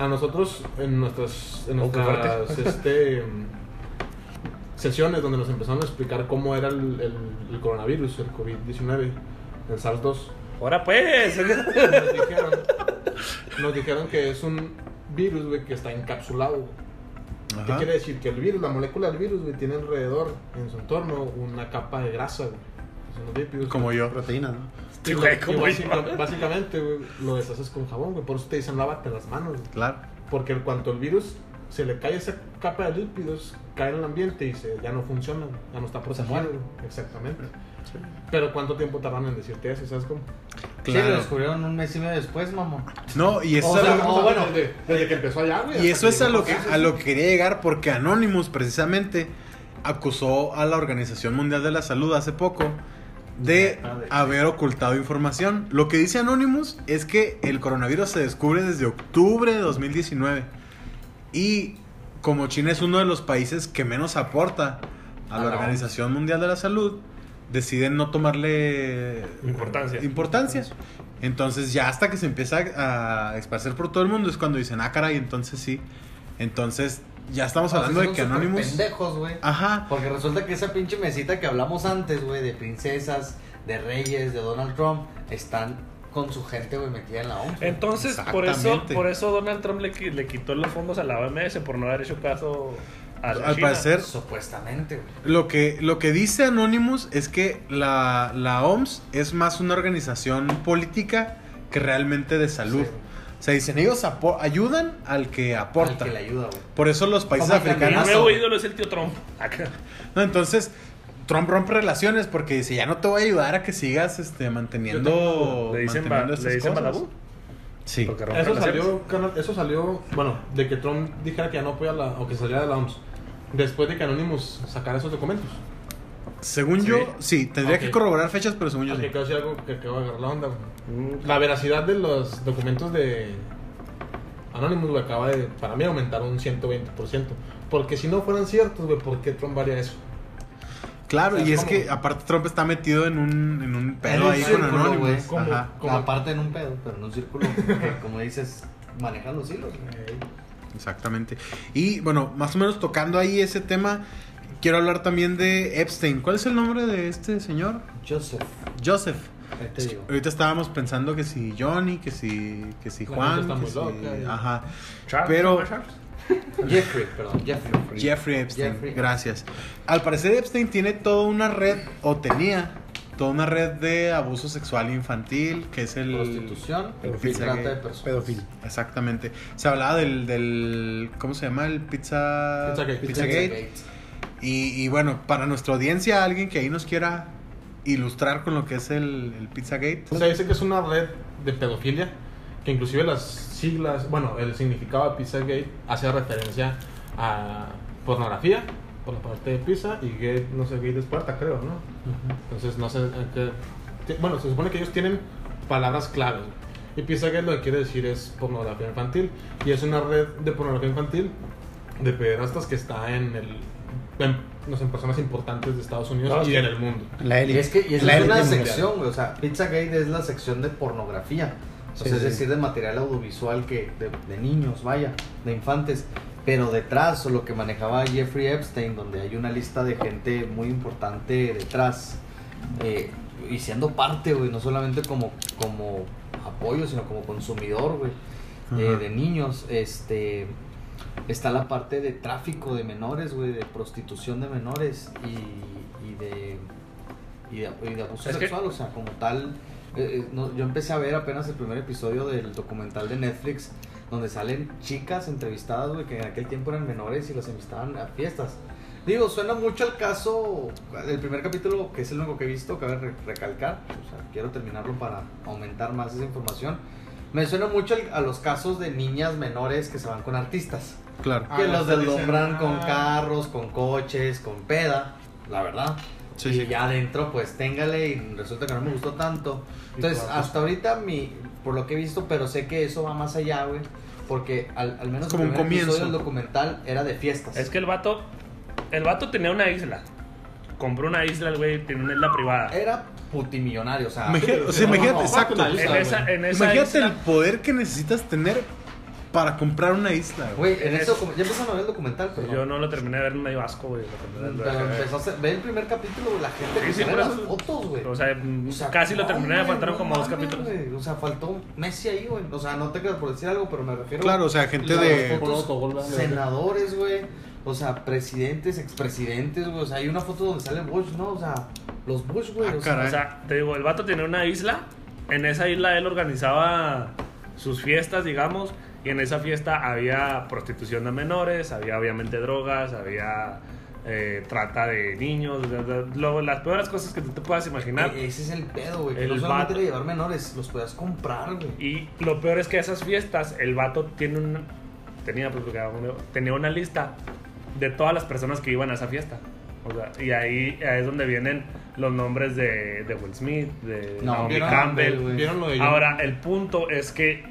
a nosotros en nuestras, en Oh, nuestras este, sesiones donde nos empezaron a explicar cómo era el, el- el coronavirus, el COVID-19, el SARS-2, Ahora pues. nos dijeron, nos dijeron que es un virus güey, que está encapsulado. ¿Qué quiere decir? Que el virus, la molécula del virus, güey, tiene alrededor, en su entorno, una capa de grasa, güey. Son los lípidos. Como yo. Proteína, ¿no? Sí, güey, como básica- yo. básicamente, güey, lo deshaces con jabón, güey. Por eso te dicen lávate las manos, güey. Claro. Porque en cuanto el virus se le cae esa capa de lípidos, cae en el ambiente y se, ya no funciona, ya no está muere. güey. Pero ¿cuánto tiempo tardan en decirte eso? ¿Sabes cómo? Sí, lo descubrieron un mes y medio después, mamón. No, y eso, O es sea, a lo- no, bueno. desde, desde que empezó allá, güey. y eso es a lo que a lo que quería llegar porque Anonymous precisamente acusó a la Organización Mundial de la Salud hace poco de haber ocultado información. Lo que dice Anonymous es que el coronavirus se descubre desde octubre de 2019 y como China es uno de los países que menos aporta A la Organización Mundial de la Salud, deciden no tomarle Importancia. importancia. Entonces ya hasta que se empieza a esparcer por todo el mundo es cuando dicen, ah, caray, entonces sí. Entonces ya estamos hablando de que Anonymous... pendejos, güey. Ajá. Porque resulta que esa pinche mesita que hablamos antes, güey, de princesas, de reyes, de Donald Trump, están con su gente, güey, metida en la OMS. Entonces, por eso, por eso Donald Trump le, le quitó los fondos a la OMS por no haber hecho caso a la Al China. parecer, Supuestamente, güey. lo que, lo que dice Anonymous es que la, la OMS es más una organización política que realmente de salud. Sí. O sea, dicen, ellos ayudan al que Al aporta. que le ayuda, güey. Por eso los países Mi africanos... nuevo ídolo es el tío Trump. Acá. No, entonces, Trump rompe relaciones porque dice, ya no te voy a ayudar a que sigas este, manteniendo... Le dicen, ba- manteniendo le dicen cosas". Badabú. Sí. Porque rompe Eso relaciones. salió, eso salió, bueno, de que Trump dijera que ya no apoya la, o que saliera de la OMS, después de que Anonymous sacara esos documentos. Según Sí. yo, sí, tendría Ok. que corroborar fechas, pero según yo Aquí sí. decir algo que acabo de agarrar la onda, güey. Mm, La veracidad de los documentos de Anonymous, güey, acaba de, para mí, aumentar un 120%. Porque si no fueran ciertos, güey, ¿por qué Trump haría eso? Claro, O sea, y es es como- que aparte Trump está metido en un, en un pedo un ahí con círculo, Anonymous. güey. ¿Cómo? Ajá. Como- Aparte en un pedo, pero en un círculo que, como dices, manejan los hilos. güey. Exactamente. Y bueno, más o menos tocando ahí ese tema, quiero hablar también de Epstein. ¿Cuál es el nombre de este señor? Joseph, Joseph. ahí te digo. Ahorita estábamos pensando que si Johnny, que si, que si Juan, que si- loca y- ajá. Charles, Pero-. Jeffrey, perdón, Jeffrey. Jeffrey Epstein, Jeffrey. gracias. Al parecer Epstein tiene toda una red, o tenía toda una red de abuso sexual infantil, que es el... Prostitución, pizza trata de gate. personas. Pedofil. Exactamente. Se hablaba del, del ¿cómo se llama? El pizza... Pizzagate. Pizzagate. Pizzagate. Y, y bueno, para nuestra audiencia, alguien que ahí nos quiera ilustrar con lo que es el, el Pizzagate. O sea, dice que es una red de pedofilia, que inclusive las siglas, bueno, el significado de Pizzagate hace referencia a pornografía, por la parte de pizza, y gate, no sé, gate es puerta, creo, ¿no? Entonces, no sé, en qué- bueno, se supone que ellos tienen palabras claves. Y Pizzagate lo que quiere decir es pornografía infantil, y es una red de pornografía infantil de pederastas que está en el... En, no sé, en personas importantes de Estados Unidos No, y en el mundo. La Y élite. es que y La es mundial. sección, güey. O sea, Pizzagate es la sección de pornografía. O sea, Sí, es sí. decir, de material audiovisual que de, de niños, vaya, de infantes. Pero detrás, o lo que manejaba Jeffrey Epstein, donde hay una lista de gente muy importante detrás, eh, y siendo parte, güey, no solamente como, como apoyo, sino como consumidor, güey. eh, de niños, este está la parte de tráfico de menores, güey, de prostitución de menores y, y de y de, y de abuso Es que- sexual, o sea, como tal. eh, eh, no, yo empecé a ver apenas el primer episodio del documental de Netflix donde salen chicas entrevistadas, güey, que en aquel tiempo eran menores y las invitaban a fiestas. Digo, suena mucho al caso del primer capítulo, que es el único que he visto, cabe re- recalcar. O sea, quiero terminarlo para aumentar más esa información. Me suena mucho a los casos de niñas menores que se van con artistas. Claro. Ah, que ya los deslumbran con ah. carros, con coches, con peda, la verdad. Sí, y sí. ya adentro, pues téngale y resulta que no me gustó tanto. Entonces, hasta ahorita, mi, por lo que he visto, pero sé que eso va más allá, güey. Porque al, al menos como un el primer comienzo. del documental era de fiestas. Es que el vato, el vato tenía una isla. Compró una isla, el güey, tiene una isla privada. Era putimillonario, o sea. Imagínate, o sea, no, imagínate, no, exacto. una isla, En esa, en esa Imagínate isla, el poder que necesitas tener para comprar una isla, güey. En eso, ya empezaron a ver el documental, pero. yo no lo terminé de ver medio asco, güey. lo terminé de Pero empezó a el primer capítulo, güey, la gente Sí, que sí, en las eso- fotos, güey. O sea, O sea, casi lo terminé, güey, faltaron no como dos capítulos. O sea, faltó Messi ahí, güey. O sea, no te quedas por decir algo, pero me refiero Claro, o sea, gente de- fotos, senadores, güey. O sea, presidentes, expresidentes, güey. O sea, hay una foto donde sale Bush, ¿no? O sea, los Bush, güey. Ah, o sea. O sea, te digo, el vato tenía una isla. En esa isla él organizaba sus fiestas, digamos. Y en esa fiesta había prostitución de menores, había obviamente drogas, había eh, trata de niños, lo- las peores cosas que tú te puedas imaginar. e- ese es el pedo, güey. Que El no solamente vato- llevar menores, los podías comprar, güey. Y lo peor es que esas fiestas, el vato tiene una, tenía, pues, tenía una lista de todas las personas que iban a esa fiesta. O sea, y ahí, ahí es donde vienen los nombres de, de Will Smith, de No, Naomi vieron- Campbell. güey. ¿Vieron lo de Ahora, el punto es que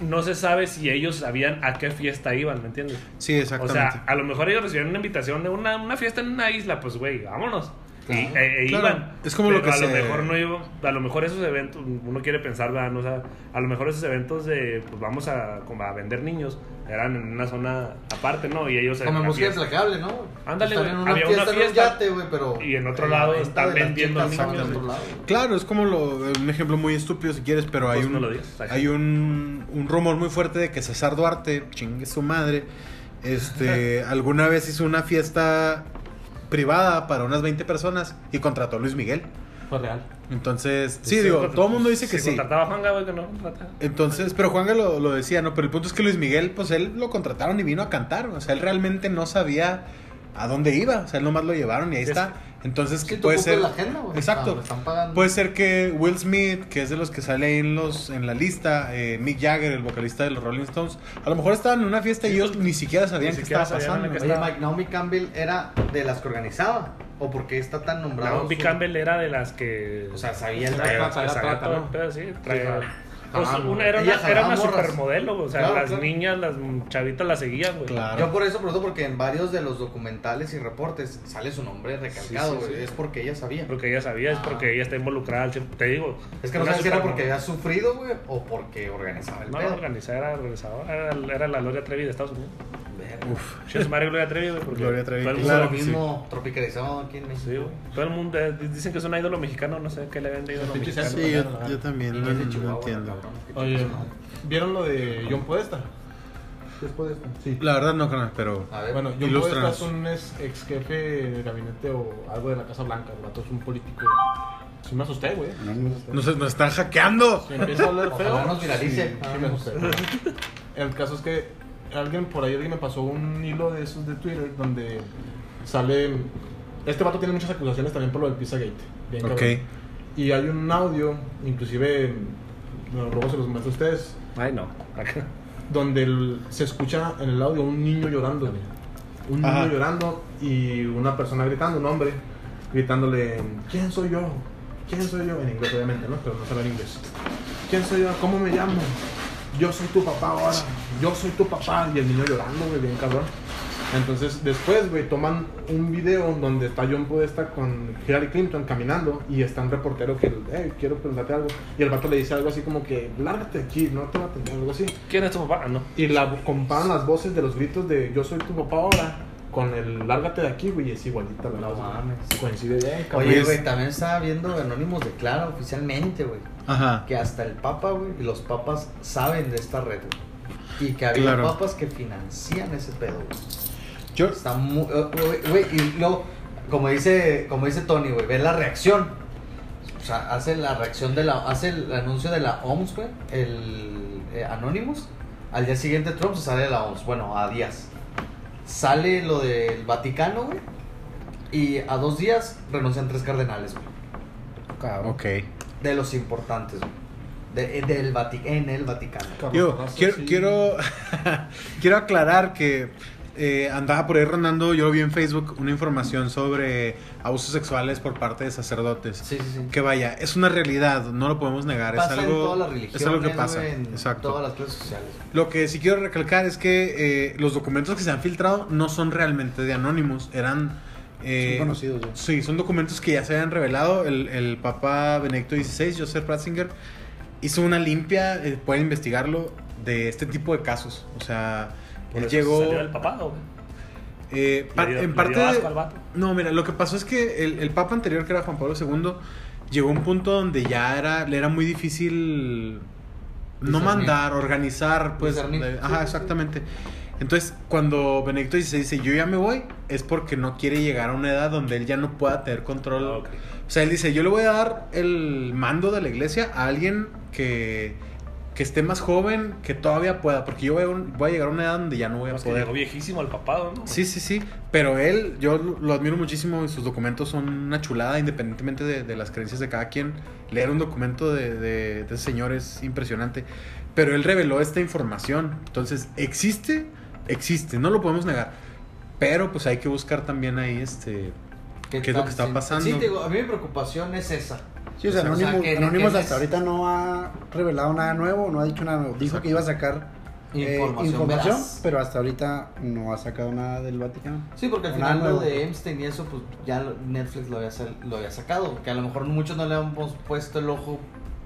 no se sabe si ellos sabían a qué fiesta iban, ¿me entiendes? Sí, O exactamente. sea, a lo mejor ellos recibieron una invitación de una, una fiesta en una isla, pues güey, vámonos. Y, Claro. e- e Claro, iban. es como lo que a lo mejor no iba, a lo mejor esos eventos, uno quiere pensar, ¿verdad? No, o sea, a lo mejor esos eventos de, pues vamos a, como a vender niños, eran en una zona aparte, ¿no? Y ellos en Como en música implacable, ¿no? Ándale, güey. en una Había fiesta, una en un fiesta yate, güey, pero... y en otro eh, lado la venta están vendiendo niños, lado. Claro, es como lo, un ejemplo muy estúpido si quieres, pero hay Pues un, no digas, hay un, un rumor muy fuerte de que César Duarte, chingue su madre, este, alguna vez hizo una fiesta privada para unas 20 personas y contrató a Luis Miguel. Fue real. Entonces, sí, Sí, digo, todo el mundo dice que si sí. contrataba a Juanga, güey, que no contrataba. Entonces, pero Juanga lo, lo decía, ¿no? Pero el punto es que Luis Miguel, pues él lo contrataron y vino a cantar. O sea, él realmente no sabía a dónde iba. O sea, él nomás lo llevaron y ahí Sí, está. Entonces, Sí, que puede ser. la agenda. Exacto. Me están pagando. Puede ser que Will Smith, que es de los que sale ahí en, los, en la lista, eh, Mick Jagger, el vocalista de los Rolling Stones, a lo mejor estaban en una fiesta y ellos ni siquiera sabían Ni qué estaba sabían pasando. que. Oye, Mike, Naomi Campbell era de las que organizaba. ¿O por qué está tan nombrado? Naomi su- Campbell era de las que. O sea, sabía el Era traía- trata, era Sí, Pues, una, era, una, era supermodelo, o sea, Claro, las claro. niñas, las chavitas la seguían, güey. Claro. Yo por eso pregunto porque en varios de los documentales y reportes sale su nombre recalcado, Sí, sí, güey. sí. Es porque ella sabía. Porque ella sabía, es Ah. porque ella está involucrada. Te digo. Es que no sé si era porque había sufrido, güey, o porque organizaba el No, pedo. organizada, era organizadora. Era, era la Gloria Trevi de Estados Unidos. Uf. Yo su madre Gloria Trevi, güey. Porque Gloria Trevi, todo el mundo- claro lo que sí. mismo tropicalizado aquí en México. Sí, güey. Todo el mundo eh, dicen que es un ídolo mexicano, no sé qué le ven de ídolo Pinche mexicano. Sí, yo, yo también de no Chihuahua, entiendo. Oye. ¿vieron lo de John Podesta? ¿Sí es Podesta? Sí. La verdad no, carnal, pero... A ver, Bueno, John Ilústranos. Podesta es un ex, ex jefe de gabinete o algo de la Casa Blanca. El vato es un político. Sí me asusté, güey. No, no, no. Nos, nos están hackeando. Si empieza a hablar feo. Ojalá nos viralice. Sí, sí me asusté. El caso es que alguien por ahí alguien me pasó un hilo de esos de Twitter donde sale. Este vato tiene muchas acusaciones también por lo del Pizzagate. Bien Ok. cabrón. Y hay un audio, inclusive, bueno, luego se los muestro a ustedes, Ay, no. Acá. donde el- se escucha en el audio un niño llorando. güey. Un Ajá. niño llorando y una persona gritando, un hombre, gritándole, ¿quién soy yo? ¿Quién soy yo? En inglés obviamente, ¿no? Pero no sabe en inglés. ¿Quién soy yo? ¿Cómo me llamo? Yo soy tu papá ahora. Yo soy tu papá. Y el niño llorando, güey, bien cabrón. Entonces, después, güey, toman un video donde está John Podesta con Hillary Clinton caminando y está un reportero que, hey, quiero preguntarte algo. Y el vato le dice algo así como que, lárgate de aquí, no te va a atender, algo así. ¿Quién es tu papá? Ah, no. Y la comparan las voces de los gritos de yo soy tu papá ahora con el lárgate de aquí, güey, y es igualita la No voz, mames. Coincide bien, cabrón. Oye, Pues- güey, también estaba viendo Anónimos Declara oficialmente, güey. Ajá. Que hasta el Papa, güey, y los papas saben de esta red, güey. Y que había Claro. papas que financian ese pedo, güey. Yo, Está muy. eh, Güey, güey, y luego, como dice, como dice Tony, güey, ve la reacción. O sea, hace la reacción de la. Hace el anuncio de la OMS, güey, el eh, Anonymous. Al día siguiente Trump se sale de la OMS. Bueno, a días. Sale lo del Vaticano, güey. Y a dos días renuncian tres cardenales, güey. Cabrón. ok. De los importantes, güey. De- eh, del Vati- en el Vaticano. Yo quiero, sí. quiero, quiero aclarar que eh, andaba por ahí rondando, yo vi en Facebook una información sobre abusos sexuales por parte de sacerdotes. Sí, sí, sí. Que vaya, es una realidad, no lo podemos negar. Pasa es algo, en todas las religiones, es algo que pasa. en Exacto. todas las clases sociales. Lo que sí quiero recalcar es que eh, los documentos que se han filtrado no son realmente de Anonymous, eran... eh, Son conocidos ya. Sí, son documentos que ya se habían revelado. El, el Papa Benedicto XVI, Joseph Ratzinger, hizo una limpia, eh, pueden investigarlo, de este tipo de casos. O sea, Por él eso llegó... Salió del papado, güey. eh, pa- Le dio- en parte de- no, mira, lo que pasó es que el, el Papa anterior, que era Juan Pablo II, llegó a un punto donde ya era, le era muy difícil no mandar, organizar, pues. Sí, ajá, sí, exactamente. Entonces, cuando Benedicto XVI dice, yo ya me voy, es porque no quiere llegar a una edad donde él ya no pueda tener control. Ah, ok. O sea, él dice, yo le voy a dar el mando de la iglesia a alguien que, que esté más joven, que todavía pueda, porque yo voy a, un- voy a llegar a una edad donde ya no voy a Es que poder. llegó viejísimo al papado, ¿no? Sí, sí, sí. Pero él, yo lo admiro muchísimo y sus documentos son una chulada, independientemente de, de las creencias de cada quien. Leer un documento de, de, de ese señor es impresionante. Pero él reveló esta información. Entonces, existe, existe, no lo podemos negar. Pero pues hay que buscar también ahí este. ¿Qué es lo que está pasando? Sí, te digo, a mí mi preocupación es esa. Sí, o sea, O sea, Anonymous, que- Anonymous que hasta es- ahorita no ha revelado nada nuevo, no ha dicho nada nuevo. Dijo Exacto. que iba a sacar eh, Información información, pero hasta ahorita no ha sacado nada del Vaticano. Sí, porque al final lo de Epstein y eso, pues ya Netflix lo había, lo había sacado. Que a lo mejor muchos no le hemos puesto el ojo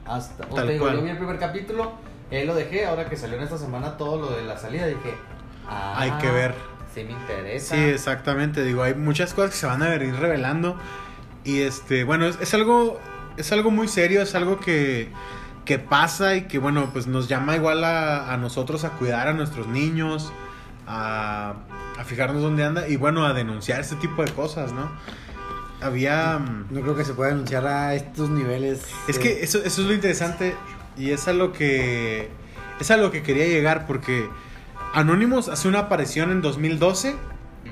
hasta. O Tal te digo, cual. yo vi el primer capítulo, ahí lo dejé. Ahora que salió en esta semana todo lo de la salida, dije. Ah, Hay que ver. Sí, me interesa. Sí, exactamente. Digo, hay muchas cosas que se van a venir revelando. Y este, bueno, es, es algo. Es algo muy serio, es algo que, que pasa y que, bueno, pues nos llama igual a, a nosotros a cuidar a nuestros niños, a, a fijarnos dónde anda y, bueno, a denunciar este tipo de cosas, ¿no? Había. mm, No creo que se pueda anunciar a estos niveles. Es que eso, eso es lo interesante y es a lo que es a lo que quería llegar porque Anonymous hace una aparición en 2012.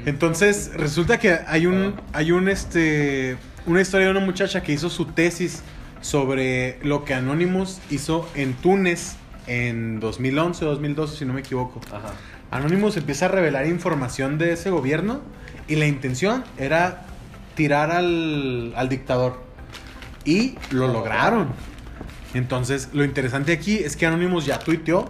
Entonces resulta que hay un hay un este una historia de una muchacha que hizo su tesis sobre lo que Anonymous hizo en Túnez en 2011 o 2012 si no me equivoco. Ajá. Anonymous empieza a revelar información de ese gobierno y la intención era tirar al, al dictador. Y lo lograron. Entonces, lo interesante aquí es que Anonymous ya tuiteó,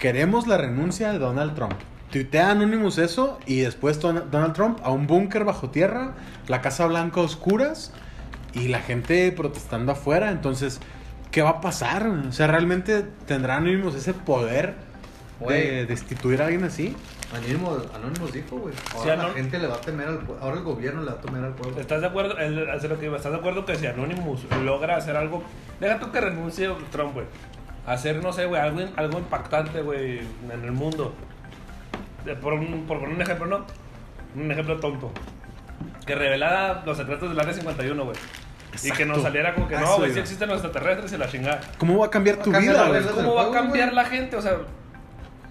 queremos la renuncia de Donald Trump. Tuitea Anonymous eso y después Don- Donald Trump a un búnker bajo tierra, la Casa Blanca a oscuras y la gente protestando afuera. Entonces, ¿qué va a pasar? O sea, ¿realmente tendrá Anonymous ese poder de destituir a alguien así? Anónimos, Anónimos dijo, güey. Ahora la gente le va a temer al pueblo. Ahora el gobierno le va a temer al pueblo. ¿Estás de acuerdo? El- hacer lo que iba, ¿Estás de acuerdo que si Anonymous logra hacer algo, deja tú que renuncie Trump, güey, hacer no sé, güey, algo, algo impactante, güey, en el mundo. Por, un, por poner un ejemplo, ¿no? Un ejemplo tonto. Que revelara los secretos del área 51, güey. Y que nos saliera como que A no, güey, sí existen los extraterrestres y la chingada. ¿Cómo va a cambiar tu vida, la güey? ¿Cómo va a cambiar la gente? O sea,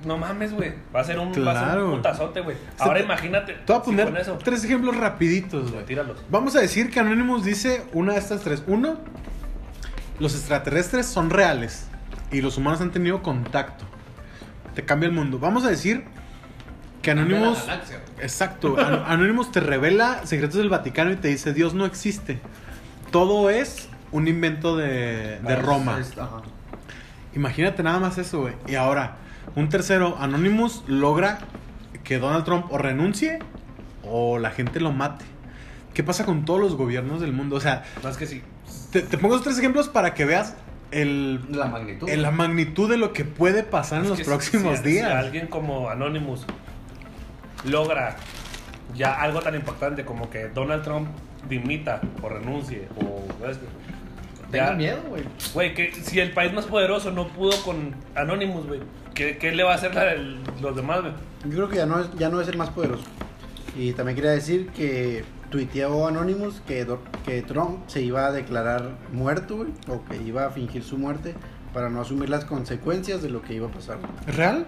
no mames, güey. Va a ser un, va a ser Claro. un putazote, güey. Ahora te- imagínate. Te voy a poner con eso. tres ejemplos rapiditos, güey. Tíralos. Vamos a decir que Anonymous dice una de estas tres. Uno, los extraterrestres son reales y los humanos han tenido contacto. Te cambia el mundo. Vamos a decir que Anonymous... Exacto. An- Anonymous te revela secretos del Vaticano y te dice Dios no existe. Todo es un invento de, de Roma. Imagínate nada más eso, güey. Y ahora, un tercero, Anonymous logra que Donald Trump o renuncie o la gente lo mate. ¿Qué pasa con todos los gobiernos del mundo? O sea, Más que sí. te, te pongo esos tres ejemplos para que veas el, La magnitud. el- la magnitud de lo que puede pasar en Es los que si- próximos si- si días. alguien como Anonymous logra ya algo tan importante como que Donald Trump dimita o renuncie o Ya. miedo, güey. Güey, que si el país más poderoso no pudo con Anonymous, güey, ¿qué, qué le va a hacer el- los demás, güey? Yo creo que ya no, es, ya no es el más poderoso. Y también quería decir que tuiteó Anonymous que, que Trump se iba a declarar muerto, güey, o que iba a fingir su muerte para no asumir las consecuencias de lo que iba a pasar. ¿Es real?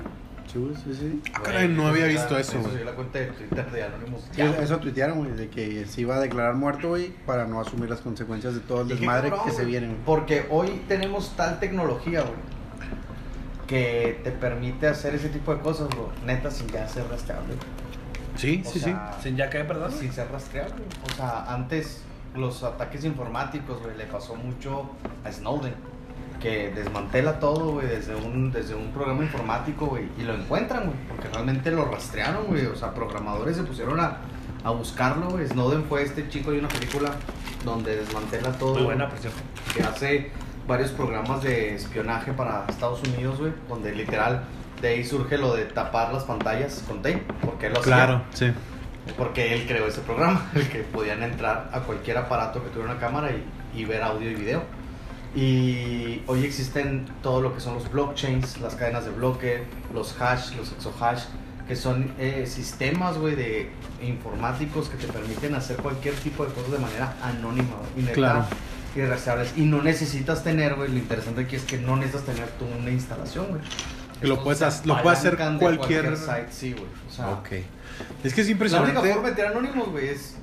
Sí, sí, sí. Ah, caray, no había visto eso, güey. soy la cuenta de Twitter de Anonymous. Sí, eso tuitearon, güey, de que se iba a declarar muerto, güey, para no asumir las consecuencias de todo el desmadre cabrón, que se viene, güey. Porque hoy tenemos tal tecnología, güey, que te permite hacer ese tipo de cosas, bro, neta, sin ya ser rastreable. Sí, O sí, sea, ¿Sin ya qué, perdón? Sin ser rastreable. O sea, antes los ataques informáticos, güey, le pasó mucho a Snowden. Que desmantela todo, güey, desde un, desde un programa informático, güey. Y lo encuentran, güey. Porque realmente lo rastrearon, güey. O sea, programadores se pusieron a, a buscarlo, güey. Snowden fue este chico de una película donde desmantela todo. Muy buena, por cierto. Que hace varios programas de espionaje para Estados Unidos, güey. Donde literal de ahí surge lo de tapar las pantallas con tape. Porque él lo hacía. Claro, sí. Porque él creó ese programa, el que podían entrar a cualquier aparato que tuviera una cámara y, y ver audio y video. Y hoy existen todo lo que son los blockchains, las cadenas de bloque, los hash, los exohash, que son eh, sistemas, güey, de informáticos que te permiten hacer cualquier tipo de cosas de manera anónima y neta, Claro. y rastreables. Y no necesitas tener, güey, lo interesante aquí es que no necesitas tener tú una instalación, güey. Lo Estos puedes lo puede hacer de cualquier- site, sí, güey. O sea, Ok. Es que es la impresionante. única forma de tirar anónimos, güey, es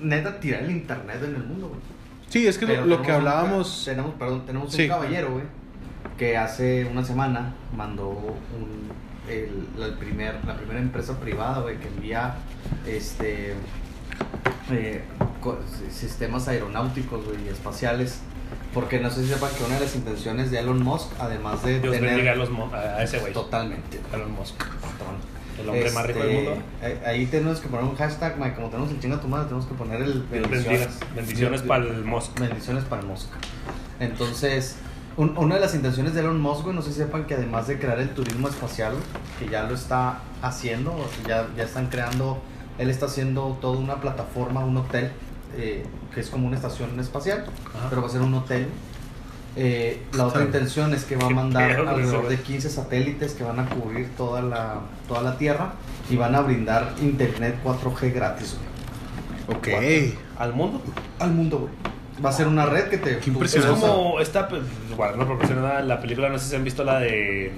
neta tirar el internet en el mundo, güey. Sí, es que lo, Pero lo que un- hablábamos. tenemos, perdón, tenemos Sí. un caballero, güey, que hace una semana mandó un, el, la, el primer, la primera empresa privada, güey, que envía este eh, sistemas aeronáuticos, güey, y espaciales. Porque no sé si sepan que una de las intenciones de Elon Musk, además de Dios tener... a, los a ese güey. Totalmente. Elon Musk. El hombre más rico del Este, mundo. ahí- tenemos que poner un hashtag, Mike, como tenemos el chinga tu madre, tenemos que poner el bendiga. Bendiciones para el Musk. Bendiciones para el Musk. Entonces, un- una de las intenciones de Elon Musk, güey, no sé si sepan que además de crear el turismo espacial, que ya lo está haciendo, ya, ya están creando, él está haciendo toda una plataforma, un hotel, eh, que es como una estación espacial, Ajá. pero va a ser un hotel. Eh, la otra intención es que va a mandar alrededor de 15 satélites que van a cubrir toda la, toda la Tierra y van a brindar internet 4G gratis güey, Ok. Al mundo. al mundo. güey. Va a ser una red que te... Qué Es como esta, bueno, no proporciona la película, no sé si han visto la de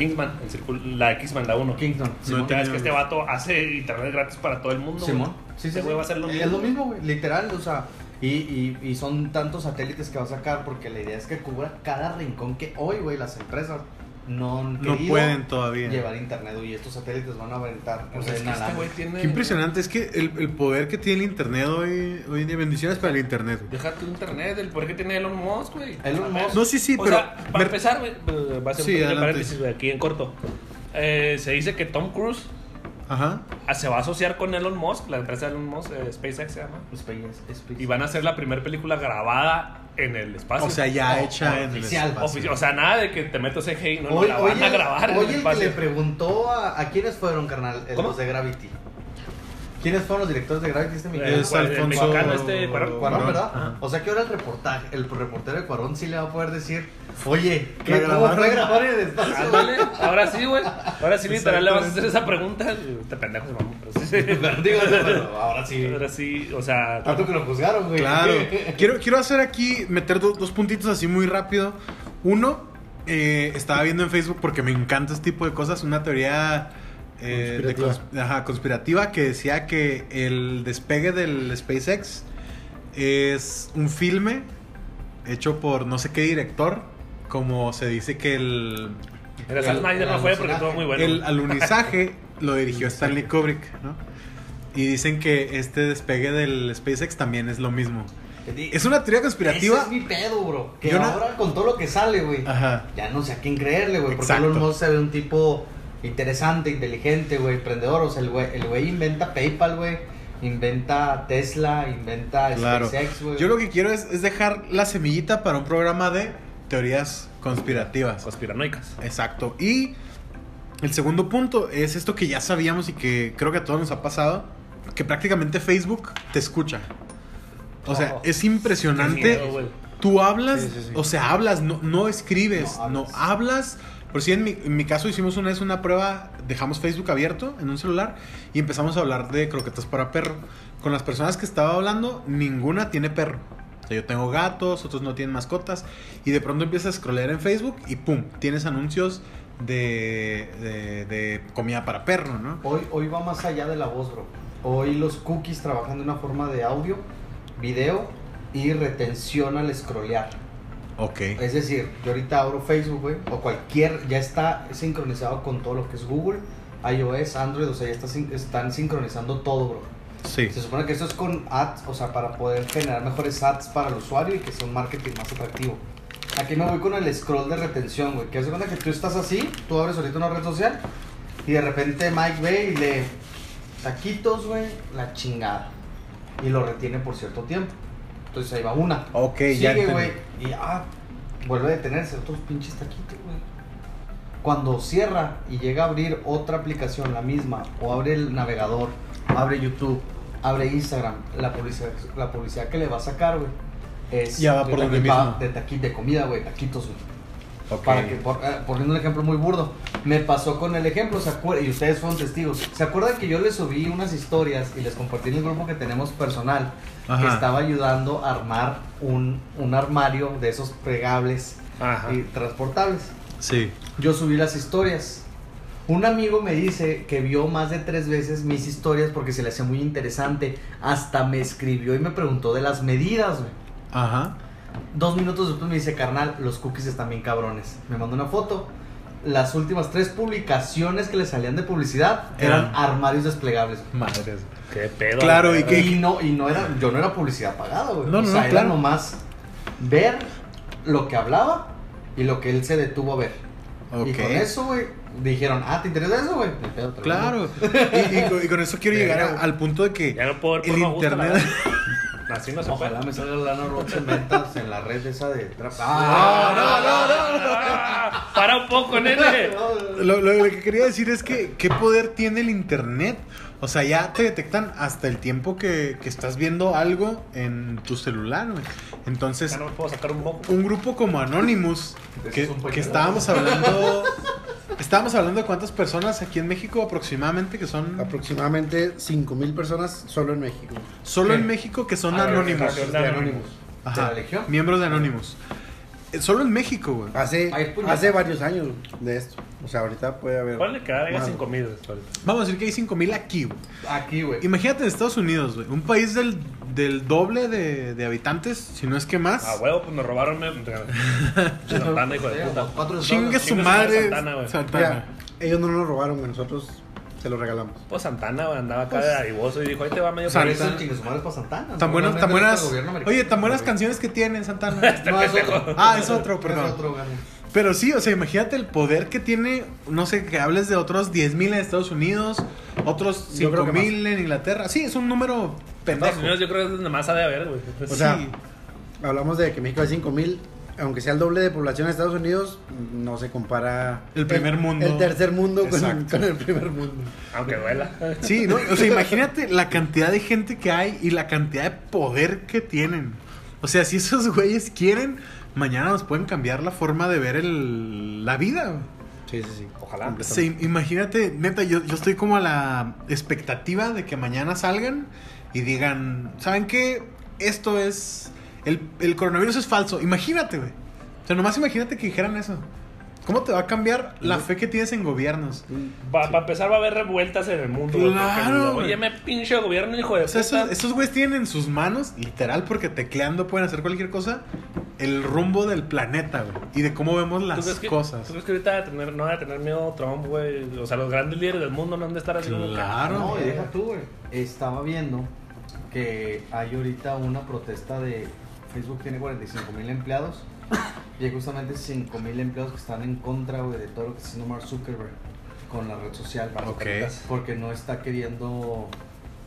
Kingsman, el circulo- la de Kingsman, la 1. Kingston. No Simón. Ya ves que este vato hace internet gratis para todo el mundo. Simón. Sí, sí, Ese sí. va a hacer lo mismo. Es lo mismo, güey. Literal, o sea. Y, y, y son tantos satélites que va a sacar porque la idea es que cubra cada rincón que hoy, güey, las empresas no han No querido pueden todavía. llevar internet, güey. Y estos satélites van a aventar. Pues es que este tiene. Qué impresionante. Es que el, el poder que tiene el internet hoy, hoy en día. Bendiciones para el internet. güey. Deja tu internet, el poder que tiene Elon Musk, güey. Elon Musk. No, sí, sí, o pero. sea, para me- empezar, güey, eh, va a ser Sí, un paréntesis, güey, aquí en corto. Eh, se dice que Tom Cruise Ajá. ah, se va a asociar con Elon Musk, la empresa de Elon Musk, eh, SpaceX se llama. Space, Space. Y van a hacer la primera película grabada en el espacio. O sea, ya O- hecha en el oficial. espacio. Ofici- o sea, nada de que te metas CGI, no, no, Hoy, la hoy van a el- grabar en hoy el el que espacio. le preguntó a, a quiénes fueron, carnal, el- ¿Cómo? los de Gravity. ¿Quiénes fueron los directores de Gravity este Miguel? Es ¿cuál? El Alfonso mexicano este, Cuarón. Cuarón, ¿verdad? Ajá. O sea que ahora el reportaje, el reportero de Cuarón sí le va a poder decir, oye, ¿qué, ¿La ¿cómo fue grabar en el espacio? Ándale, ahora sí, güey. Ahora sí, literal, le vas a hacer esa pregunta. Te pendejo, se mamó, pero sí. Digo, pero ahora sí. Ahora sí, o sea. Tanto que lo juzgaron, güey. Claro. quiero, quiero hacer aquí, meter do- dos puntitos así muy rápido. Uno, eh, estaba viendo en Facebook porque me encanta este tipo de cosas, una teoría eh, de Conspirativa. cons- ajá, conspirativa que decía que el despegue del SpaceX es un filme hecho por no sé qué director, como se dice que el, Pero El- Snyder el no fue porque alunizaje. estuvo muy bueno. el alunizaje lo dirigió Stanley Kubrick, ¿no? Y dicen que este despegue del SpaceX también es lo mismo. Es una teoría conspirativa. Ese es mi pedo, bro. Que Yo no- ahora con todo lo que sale, güey. Ajá. Ya no sé a quién creerle, güey. Porque. Elon Musk se ve un tipo interesante, inteligente, güey, emprendedor. O sea, el güey, el güey inventa PayPal, güey. Inventa Tesla, inventa Claro. SpaceX, güey. Yo lo que quiero es, es dejar la semillita para un programa de teorías conspirativas. Conspiranoicas. Exacto. Y el segundo punto es esto que ya sabíamos y que creo que a todos nos ha pasado, que prácticamente Facebook te escucha. O sea, Oh, es impresionante. miedo. Tú hablas, Sí, sí, sí. o sea, hablas, no, no escribes, No, no hablas. Por si en mi, en mi caso hicimos una vez una prueba, dejamos Facebook abierto en un celular y empezamos a hablar de croquetas para perro. Con las personas que estaba hablando, ninguna tiene perro. Yo tengo gatos, otros no tienen mascotas. Y de pronto empiezas a scrollear en Facebook y pum, tienes anuncios de, de, de comida para perro, ¿no? Hoy, hoy va más allá de la voz, bro. Hoy los cookies trabajan de una forma de audio, video y retención al scrollear. Ok. Es decir, yo ahorita abro Facebook, güey, o cualquier, ya está sincronizado con todo lo que es Google, iOS, Android, o sea, ya está están sincronizando todo, bro. Sí. Se supone que esto es con ads, o sea, para poder generar mejores ads para el usuario y que sea un marketing más atractivo. Aquí me voy con el scroll de retención, güey. Que hace cuenta que tú estás así, tú abres ahorita una red social y de repente Mike ve y le taquitos, güey, la chingada. Y lo retiene por cierto tiempo. Entonces ahí va una. Ok, ya Sigue, güey. Y ah, vuelve a detenerse otros pinches taquitos, güey. Cuando cierra y llega a abrir otra aplicación, la misma, o abre el navegador, abre YouTube, abre Instagram, la publicidad, la publicidad que le va a sacar, güey, es Ya va de por donde taqui- va mismo. de de comida, güey, taquitos, güey. Ok. Para que, por- eh, poniendo un ejemplo muy burdo, me pasó con el ejemplo, ¿se y ustedes fueron testigos. ¿Se acuerdan que yo les subí unas historias y les compartí en el grupo que tenemos personal que Ajá. estaba ayudando a armar un, un armario de esos plegables Ajá. y transportables? Sí. Yo subí las historias. Un amigo me dice que vio más de tres veces mis historias porque se le hacía muy interesante. Hasta me escribió y me preguntó de las medidas, güey. Ajá. Dos minutos después me dice, carnal, los cookies están bien cabrones. Me mandó una foto. Las últimas tres publicaciones que le salían de publicidad eran Eran- armarios desplegables. Madres. Qué pedo. Claro, la y que- Y no, y no era, yo no era publicidad pagada, güey. No, o no, sea, no, era claro. nomás ver lo que hablaba y lo que él se detuvo a ver. Y Ok. con eso, güey, dijeron, ah, ¿te interesa eso, güey? Claro. Y, y con- y con eso quiero llegar a- al punto de que Ya no puedo ver el internet. Así no se puede. Ojalá me salga Lana Roach en ventas en la red esa de trap. Ah, no, no, no, no. Para un poco, nene. Lo- lo que quería decir es que qué poder tiene el internet. O sea, ya te detectan hasta el tiempo que, que estás viendo algo en tu celular, güey. Entonces, Ya no me puedo sacar un moco. un grupo como Anonymous, que, es que estábamos hablando. Estábamos hablando de cuántas personas aquí en México aproximadamente que son. Aproximadamente 5.000 personas solo en México. Solo ¿Qué? en México que son A ver, Anonymous. de De Anonymous. Ajá, ¿De la Legión? Miembros de Anonymous. Eh, Solo en México, güey. Hace, hace varios años de esto. O sea, ahorita puede haber. Ponle que más. 5 mil. Vamos a decir que hay 5000 aquí, güey. Aquí, güey. Imagínate en Estados Unidos, güey. Un país del, del doble de, de habitantes, si no es que más. A huevo, pues nos robaron. me- Santana, hijo de puta. Chingue su Chingue su madre. Santana, güey. Santana. Ellos no nos robaron, güey. Nosotros se los regalamos. Pues Santana, güey, andaba acá de adivoso y dijo, ahí te va medio Santana. el chingue su madre es para Santana. Tan buenas, tan buenas. Oye, tan buenas canciones que tienen, Santana. No, es otro. Ah, es otro, perdón. Es otro. Pero sí, o sea, imagínate el poder que tiene, no sé, que hables de otros 10.000 en Estados Unidos, otros Yo creo que 5.000 en Inglaterra. Sí, es un número Estados pendejo. Unidos yo creo que es donde más ha de haber, güey. O sea, Sí. hablamos de que México hay 5.000. Aunque sea el doble de población de Estados Unidos, no se compara. El primer mundo. El tercer mundo con, el primer mundo. Aunque duela. Sí, ¿no? O sea, imagínate la cantidad de gente que hay y la cantidad de poder que tienen. O sea, si esos güeyes quieren, mañana nos pueden cambiar la forma de ver el, la vida. Sí, sí, sí. Ojalá. Sí, imagínate, neta, yo, yo estoy como a la expectativa de que mañana salgan y digan, ¿saben qué? Esto es... El, el coronavirus es falso. Imagínate, güey. O sea, nomás imagínate que dijeran eso. ¿Cómo te va a cambiar la fe que tienes en gobiernos? Para empezar va a haber revueltas en el mundo. Claro. Oye, me pinche gobierno, hijo de O sea, puta. esos, esos güeyes tienen en sus manos, literal, porque tecleando pueden hacer cualquier cosa, el rumbo del planeta, güey. Y de cómo vemos ¿Tú las crees que, cosas. ¿Tú crees que ahorita va a tener, no va a tener miedo Trump, güey? O sea, los grandes líderes del mundo no han de estar que- Claro. No, y deja tú, güey. Estaba viendo que hay ahorita una protesta de Facebook tiene 45 mil empleados y hay justamente 5 mil empleados que están en contra, güey, de todo lo que está haciendo Mark Zuckerberg con la red social. Ok. Porque no está queriendo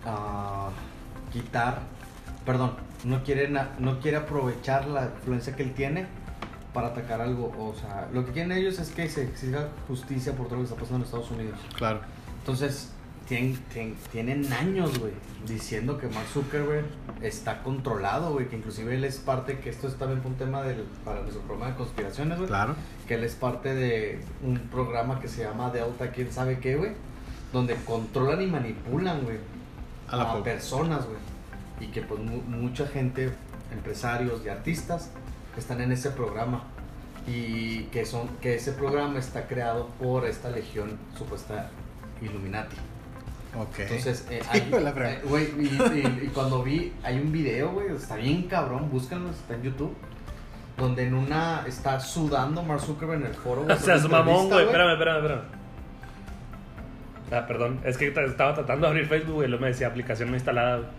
ah, quitar, perdón, no quiere, na- no quiere aprovechar la influencia que él tiene para atacar algo. O sea, lo que quieren ellos es que se exija justicia por todo lo que está pasando en Estados Unidos. Claro. Entonces, tienen, tienen, tienen años, güey, diciendo que Mark Zuckerberg está controlado, güey, que inclusive él es parte, que esto es también un tema del, para nuestro programa de conspiraciones, güey. Claro. Que él es parte de un programa que se llama Delta, quién sabe qué, güey, donde controlan y manipulan, güey, A la a, po- personas, güey. Y que pues mu- mucha gente, empresarios y artistas, están en ese programa. Y que, son, que ese programa está creado por esta legión supuesta Illuminati. Ok. Entonces, eh, hay- eh, güey, y, y- y cuando vi, hay un video, güey, está bien cabrón, búscanlo, está en YouTube. Donde en una está sudando Mark Zuckerberg en el foro. güey, O sea, una mamón, güey. Espérame, espérame, espérame. Ah, perdón. Es que estaba tratando de abrir Facebook, güey. y Luego me decía aplicación no instalada. güey.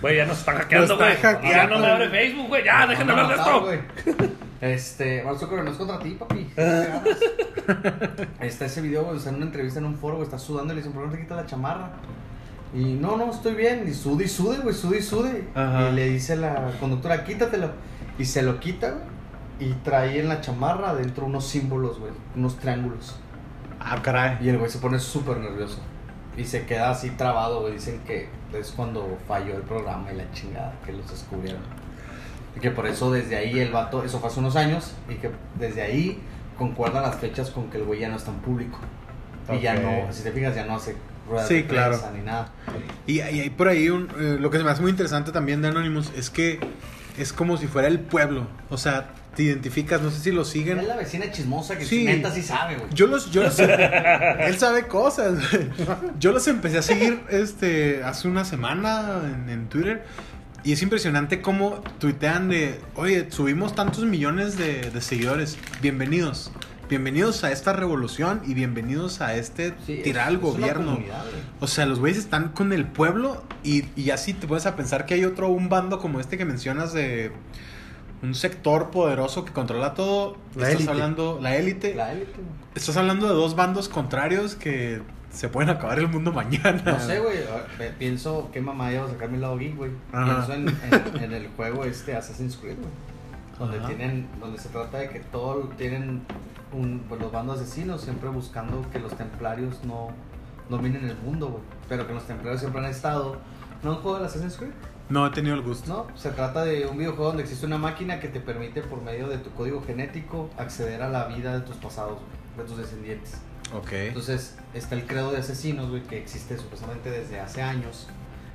Güey, ya nos están hackeando, güey. Ya no me abre Facebook, güey. Ya, No, hablar de esto. güey. Este, Mark Zuckerberg no es contra ti, papi. está ese video, güey, está en una entrevista en un foro, güey, está sudando y le dicen, ¿por qué no te quitas la chamarra? Y no, no, estoy bien. Y sude y sude, güey, sude y sude. Ajá. Y le dice la conductora, quítatelo. Y se lo quita, güey. Y trae en la chamarra adentro unos símbolos, güey, unos triángulos. Ah, caray. Y el güey se pone súper nervioso. Y se queda así trabado, güey. Dicen que es cuando falló el programa y la chingada, que los descubrieron. Y que por eso desde ahí el vato, eso fue hace unos años, y que desde ahí concuerdan las fechas con que el güey ya no es tan público. Y ya no, si te fijas, ya no hace ruedas Sí, de claro. ni nada. Y, y hay por ahí un, eh, lo que se me hace muy interesante también de Anonymous es que es como si fuera el pueblo. O sea, te identificas, no sé si lo siguen. Es la vecina chismosa que Sí. neta sí sabe, güey. Yo los, yo los, él sabe cosas. Yo los empecé a seguir este hace una semana en, en Twitter y es impresionante cómo tuitean de, oye, subimos tantos millones de, de seguidores, bienvenidos, bienvenidos a esta revolución y bienvenidos a este Sí, tirar al gobierno. O sea, los güeyes están con el pueblo y, y así te puedes a pensar que hay otro, un bando como este que mencionas de un sector poderoso que controla todo. La Estás élite. hablando, la élite. La élite, güey. Estás hablando de dos bandos contrarios que se pueden acabar el mundo mañana. No sé, güey. Pienso qué mamá iba a sacar mi lado geek, güey. Pienso en, en- en el juego este Assassin's Creed, güey. Donde Ajá. tienen, donde se trata de que todos tienen un, pues, los bandos asesinos siempre buscando que los templarios no dominen el mundo, güey. Pero que los templarios siempre han estado. ¿No han jugado el Assassin's Creed? No he tenido el gusto. No, se trata de un videojuego donde existe una máquina que te permite por medio de tu código genético acceder a la vida de tus pasados, güey, de tus descendientes. Ok. Entonces está el credo de asesinos, güey, que existe supuestamente desde hace años,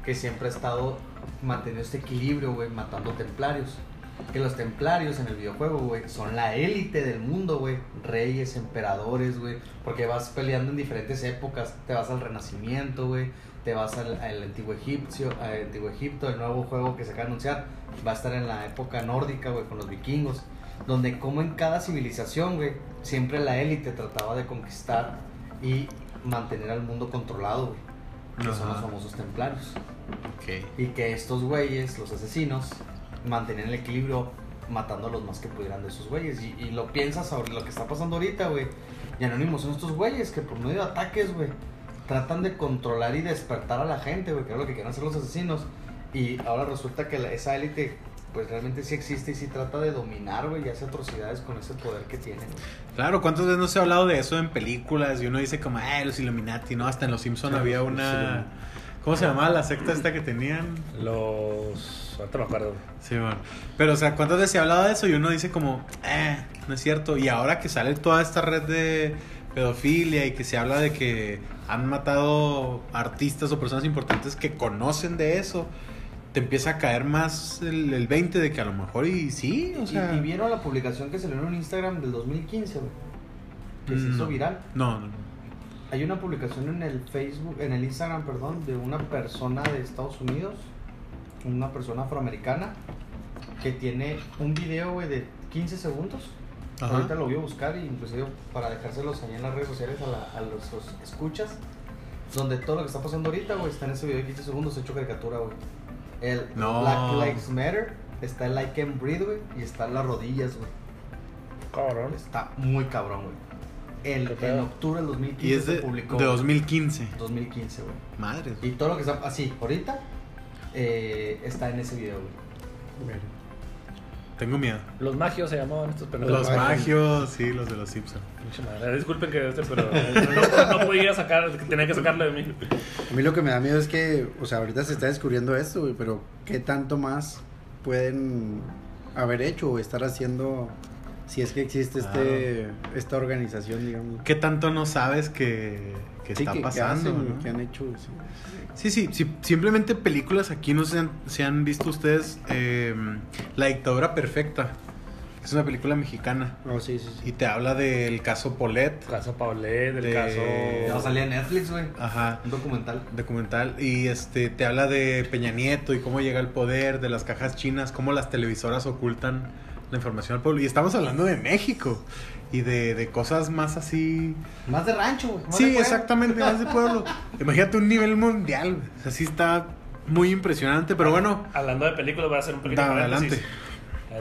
que siempre ha estado manteniendo este equilibrio, güey, matando templarios. Que los templarios en el videojuego, güey, son la élite del mundo, güey. Reyes, emperadores, güey. Porque vas peleando en diferentes épocas. Te vas al Renacimiento, güey. Te vas al, al antiguo Egipcio, al antiguo Egipto. El nuevo juego que se acaba de anunciar va a estar en la época nórdica, güey, con los vikingos. Donde como en cada civilización, güey, siempre la élite trataba de conquistar y mantener al mundo controlado, güey. Que son los famosos templarios. Y que estos güeyes, los asesinos, mantenían el equilibrio matando a los más que pudieran de esos güeyes. Y, y lo piensas sobre lo que está pasando ahorita, güey. Y Anónimos son estos güeyes que por medio de ataques, güey, tratan de controlar y despertar a la gente, güey, que es lo que quieren hacer los asesinos. Y ahora resulta que la- esa élite, pues realmente sí existe y sí trata de dominar, güey, y hace atrocidades con ese poder que tienen, güey. Claro, ¿cuántas veces no se ha hablado de eso en películas? Y uno dice como, ah, los Illuminati, ¿no? Hasta en Los Simpson Claro, había una... ¿Cómo se llamaba la secta esta que tenían? Los. Ahorita me acuerdo. Sí, bueno. Pero, o sea, ¿cuántas veces se ha hablado de eso? Y uno dice como, eh, no es cierto. Y ahora que sale toda esta red de pedofilia y que se habla de que han matado artistas o personas importantes que conocen de eso, te empieza a caer más el, el 20 de que a lo mejor y sí, o Y- sea... y, vieron la publicación que salió en Instagram del 2015, güey. Que se hizo No. viral. No, no, no. Hay una publicación en el Facebook, en el Instagram, perdón, de una persona de Estados Unidos, una persona afroamericana, que tiene un video, güey, de 15 segundos. Ajá. Ahorita lo voy a buscar, y inclusive para dejárselos ahí en las redes sociales a, la- a los, los escuchas, donde todo lo que está pasando ahorita, güey, está en ese video de 15 segundos hecho caricatura, güey. El No. Black Lives Matter, está el I Can Breathe, güey, y está en las rodillas, güey. Cabrón. Está muy cabrón, güey. El, ¿Qué en octubre del 2015 Y es de, se publicó. de 2015. 2015, güey. Madre. Y todo lo que está así, ahorita, eh, está en ese video, güey. Tengo miedo. Los magios se llamaban estos pendejos. Los magios, sí, los de los Simpsons. Disculpen que este, pero no, no podía sacar, tenía que sacarlo de mí. A mí lo que me da miedo es que, o sea, ahorita se está descubriendo esto, güey, pero ¿qué tanto más pueden haber hecho o estar haciendo si es que existe este esta organización, digamos? ¿Qué tanto no sabes que, que Sí, está que- que pasando? hacen, no? que han hecho. sí. Sí, sí, sí, simplemente películas aquí no se han, se han visto ustedes eh, La dictadura perfecta. Es una película mexicana Oh, sí, sí, sí. y te habla del caso Polet. Caso Paulet, del De- Ya caso. salía en Netflix, güey. Ajá. Un documental. documental y este te habla de Peña Nieto y cómo llega al poder, de las cajas chinas, cómo las televisoras ocultan la información al pueblo. Y estamos hablando de México y de, de cosas más así. Más de rancho, güey. Sí, exactamente, más de pueblo. Imagínate un nivel mundial. güey. O sea, sí está muy impresionante, pero bueno, Hablando de películas, voy a hacer un pequeño adelante.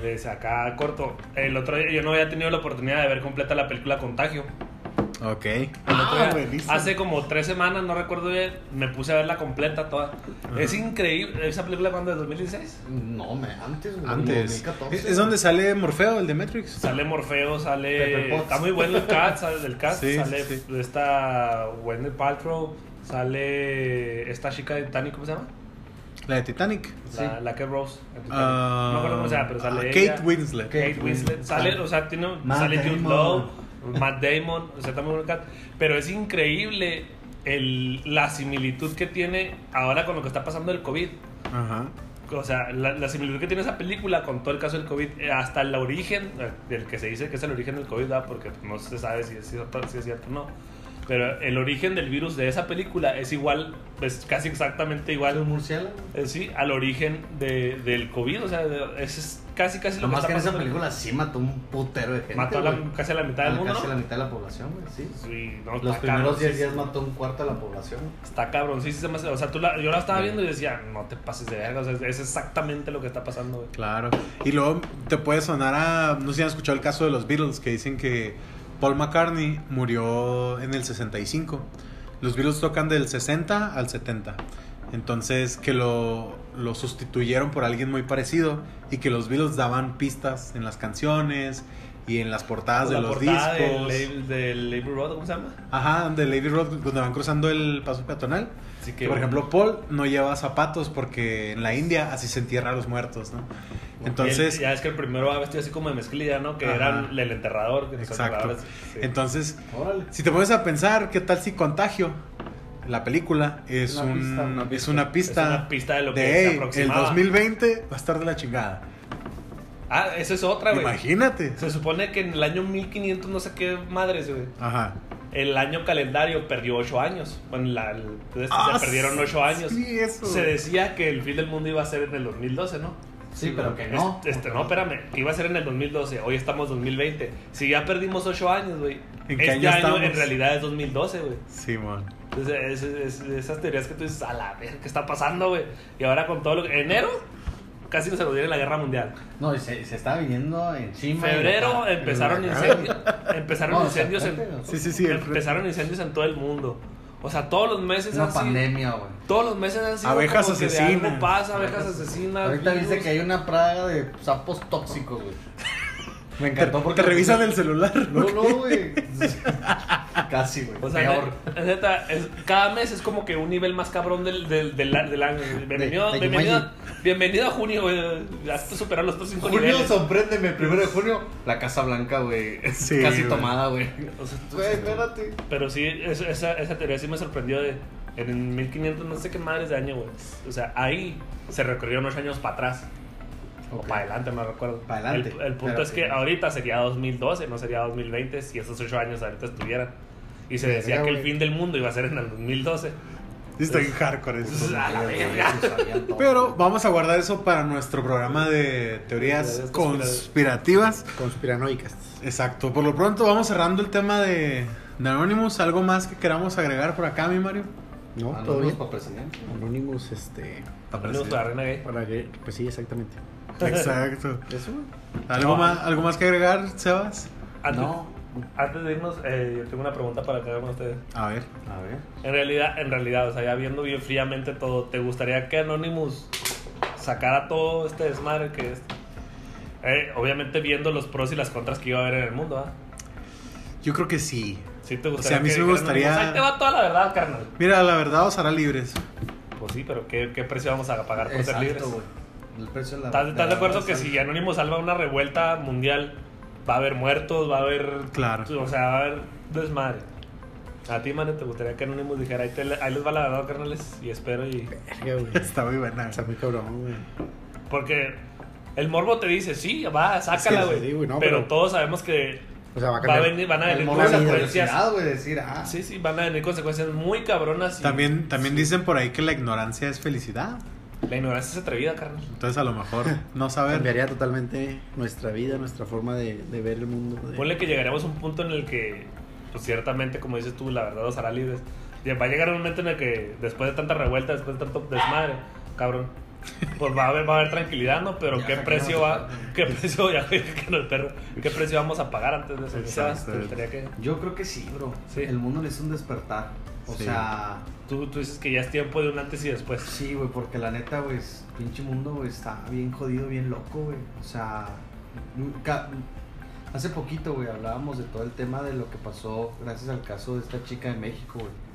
Desde acá corto. El otro día yo no había tenido la oportunidad de ver completa la película Contagio. Ok. El Ah, buenísimo. hace como tres semanas, no recuerdo bien, me puse a verla completa toda. Es increíble. ¿Esa película cuándo? ¿De 2016? No, me, antes, güey. Antes. 2014. Es, es donde sale Morfeo, el de Matrix. Sale Morfeo, sale. Está muy bueno el cast, sale del cast. Sí, sale sí. esta Wendy Paltrow, sale esta chica de Titanic, ¿cómo se llama? La de Titanic. La, la que Rose. Ah, no me acuerdo cómo se llama, pero sale ella. Kate Winslet. Kate Winslet. Sale, o sea, tiene, Matt sale Jude Damon. Matt Damon, o sea, el cast. Pero es increíble el, la similitud que tiene ahora con lo que está pasando del COVID. Ajá. O sea, la, la similitud que tiene esa película con todo el caso del COVID, eh, hasta el origen, eh, del que se dice que es el origen del COVID, ¿verdad? porque no se sabe si es cierto, si es cierto o no. Pero el origen del virus de esa película es igual, es casi exactamente igual, un murciélago. eh, sí, al origen de, del COVID. O sea, es, es casi, casi lo Nomás que que en esa película sí mató un putero de gente. Mató la- casi a la mitad del mundo, Casi ¿no? la mitad de la población, güey, sí. Sí, no, Los está primeros cabrón, 10 sí, días mató un cuarto de la población. Está cabrón, sí, sí se me hace- O sea, tú la- yo la estaba viendo y decía, no te pases de verga. O sea, es exactamente lo que está pasando, güey. Claro. Y luego te puede sonar a. No sé si han escuchado el caso de los Beatles, que dicen que Paul McCartney murió en el 65. Los Beatles tocan del 60 al 70. Entonces, que lo, lo sustituyeron por alguien muy parecido y que los Beatles daban pistas en las canciones y en las portadas de los portada discos. Del, del Labor Road, ¿cómo se llama? Ajá, de Lady Road, donde van cruzando el paso peatonal. Así Que, por ejemplo, Paul no lleva zapatos porque en la India así se entierra a los muertos, ¿no? Entonces, ya es que el primero va vestido así como de mezclilla, ¿no? Que Ajá. era el enterrador. Que exacto. sí. Entonces, Órale. si te pones a pensar, ¿qué tal si Contagio? La película es, Una un, pista, una es pista. una pista, Es una pista de lo que de, se "Hey, el aproximaba". 2020 va a estar de la chingada. Ah, esa es otra, güey. Imagínate. Se supone que en el año 1500, no sé qué madres, güey. Ajá. El año calendario perdió 8 años. Bueno, la, el- entonces Ah, se perdieron 8 años. sí, eso. Se decía que el fin del mundo iba a ser en el 2012, ¿no? Sí, pero que no. Este, no, espérame, iba a ser en el 2012. Hoy estamos 2020. Si ya perdimos 8 años, güey. ¿En Este año en realidad es 2012, güey. Simón. Entonces, es- es- esas teorías que tú dices, a la ver, ¿qué está pasando, güey? Y ahora con todo lo que. Enero, casi nos viene la guerra mundial. No, y se, se estaba viniendo encima. Febrero y- empezaron incendios. Empezaron No, incendios en. Sí, sí, sí. Empezaron incendios en todo el mundo. O sea, todos los meses Una han pandemia, güey. Todos los meses han sido Abejas como que de asesinas. algo pasa, abejas asesinas. Ahorita virus. dice que hay una praga de sapos tóxicos, güey. Me Te, encantó porque. te revisan el celular. No, no, güey. Casi, güey. O sea, Peor. neta, es- cada mes es como que un nivel más cabrón del, del, del, del año. Bienvenido, de bienvenido, bienvenido a junio, güey. Has superado los otros cinco Junio, niveles. sorpréndeme. Primero de junio, la Casa Blanca, güey. Sí, Casi tomada, güey. O sea, tú- Güey, espérate. Pero sí, es- esa, esa teoría sí me sorprendió de... En el 1500, no sé qué madres de año, güey. O sea, ahí se recorrió unos años para atrás. O Ok. para adelante, no recuerdo. Pa' adelante. El, el punto Pero es que sí. ahorita sería 2012, no sería 2020, si esos 8 años ahorita estuvieran. Y se decía Verga, que el fin del mundo iba a ser en el 2012. Sí, está en hardcore eso. Pues, a la verga. Pero vamos a guardar eso para nuestro programa de teorías conspirativas. Conspiranoicas. Exacto. Por lo pronto vamos cerrando el tema de, de Anonymous. ¿Algo más que queramos agregar por acá, mi Mario? No, bien. para presidente. Anonymous, este. Reina gay. Para que. Pues sí, exactamente. Exacto. Eso. ¿Algo, No. más, ¿Algo más que agregar, Sebas? Antes, No. antes de irnos, eh, yo tengo una pregunta para que hagan ustedes. A ver. A ver. En realidad, en realidad, o sea, ya viendo bien fríamente todo, ¿te gustaría que Anonymous sacara todo este desmadre que es? Eh, obviamente viendo los pros y las contras que iba a haber en el mundo, ¿ah? Yo creo que sí. Sí te gustaría O sea, a mí sí me gustaría- "Pues ahí te va toda la verdad, carnal. Mira, la verdad os hará libres. Pues sí, pero ¿qué, qué precio vamos a pagar por ser libres? El precio de la ¿Estás, estás de acuerdo que si Anónimo salva una revuelta mundial, va a haber muertos, va a haber. Claro. O sea, va a haber desmadre. A ti, mano, te gustaría que Anonymous dijera: ahí, te- ahí les va la verdad, carnales, y espero y. Verga, güey. Está muy buena. Está muy cabrón, güey. Porque el morbo te dice: sí, va, sácala, Es que güey. sí, güey, no, pero, pero- todos sabemos que O sea, va a va a venir, van a venir de consecuencias. güey, decir, ah, Sí, sí, van a venir consecuencias muy cabronas. y También, también dicen por ahí que la ignorancia es felicidad. La ignorancia es atrevida, carnal. Entonces a lo mejor no saber. Cambiaría totalmente nuestra vida, nuestra forma de, de ver el mundo. de- Ponle que llegaremos a un punto en el que, pues ciertamente, como dices tú, la verdad os hará libres. Va a llegar un momento en el que, después de tanta revuelta, después de tanto desmadre, cabrón, pues va a haber, va a haber tranquilidad, ¿no? Pero Ya ¿qué precio va? ¿Qué precio, ya que no el perro, ¿qué precio vamos a pagar antes de eso? Exacto. Sebas, ¿Te gustaría que...? Yo creo que sí, bro. Sí. El mundo le hizo un despertar. O Sí. sea, Tú, tú dices que ya es tiempo de un antes y después. sí, güey, porque la neta, güey, es- pinche mundo, güey, está bien jodido, bien loco, güey. O sea, hace poquito, güey, hablábamos de todo el tema de lo que pasó gracias al caso de esta chica de México, güey.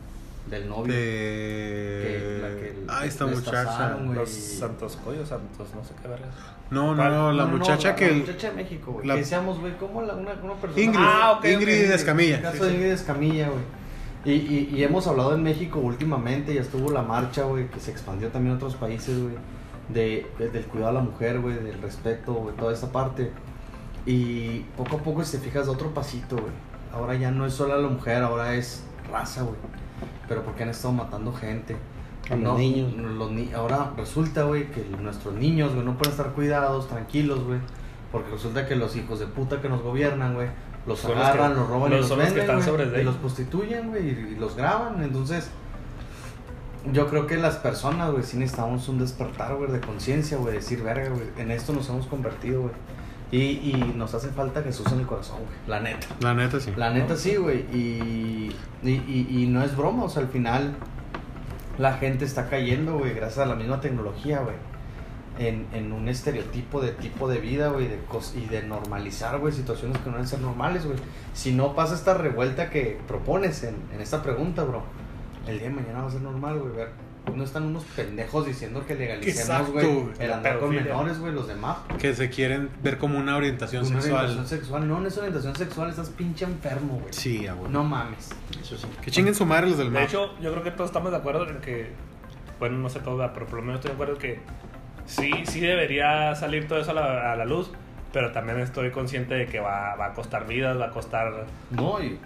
Del novio. que la De. que Ah, esta muchacha. güey. Los Santos Coyos, Santos, no sé qué vergas. No, no, no, la No, no, muchacha la- que. La el- muchacha de México, güey. la- Que decíamos, güey, ¿cómo la, una, una persona... Ingrid. Ah, ok, ok. Ingrid Escamilla. El caso Sí, de. Ingrid Escamilla, güey. Y, y, y hemos hablado en México últimamente, ya estuvo la marcha, güey, que se expandió también a otros países, güey, de, de- del cuidado a la mujer, güey, del respeto, güey, toda esa parte. Y poco a poco, si te fijas, otro pasito, güey. Ahora ya no es solo la mujer, ahora es raza, güey. Pero porque han estado matando gente. A los niños. los ni- ahora resulta, güey, que nuestros niños, güey, no pueden estar cuidados, tranquilos, güey. Porque resulta que los hijos de puta que nos gobiernan, güey, los Son los agarran, que- los roban y los- son los que venden, están güey, sobre de y los prostituyen, güey, y, y los graban. Entonces, yo creo que las personas, güey, sí necesitamos un despertar, güey, de conciencia, güey, decir, verga, güey, en esto nos hemos convertido, güey. Y, y nos hace falta Jesús en el corazón, güey, la neta. La neta sí. La neta sí, güey. Y, y, y, y no es broma, o sea, al final la gente está cayendo, güey, gracias a la misma tecnología, güey. En, en un estereotipo de tipo de vida, güey, de cos- y de normalizar, güey, situaciones que no deben ser normales, güey. Si no pasa esta revuelta que propones en, en esta pregunta, bro, el día de mañana va a ser normal, güey. Ver, no están unos pendejos diciendo que legalicemos, güey, el andar con menores, güey, los demás. Que se quieren ver como una orientación Una sexual. orientación sexual. No, no es orientación sexual, estás pinche enfermo, güey. Sí, abuelo. No mames. Eso sí. Que chinguen su madre los del De hecho, yo creo que todos estamos de acuerdo en que, bueno, no sé todo, pero por lo menos estoy de acuerdo en que sí, sí debería salir todo eso a la, a la luz, pero también estoy consciente de que va, va a costar vidas, va a costar, No, y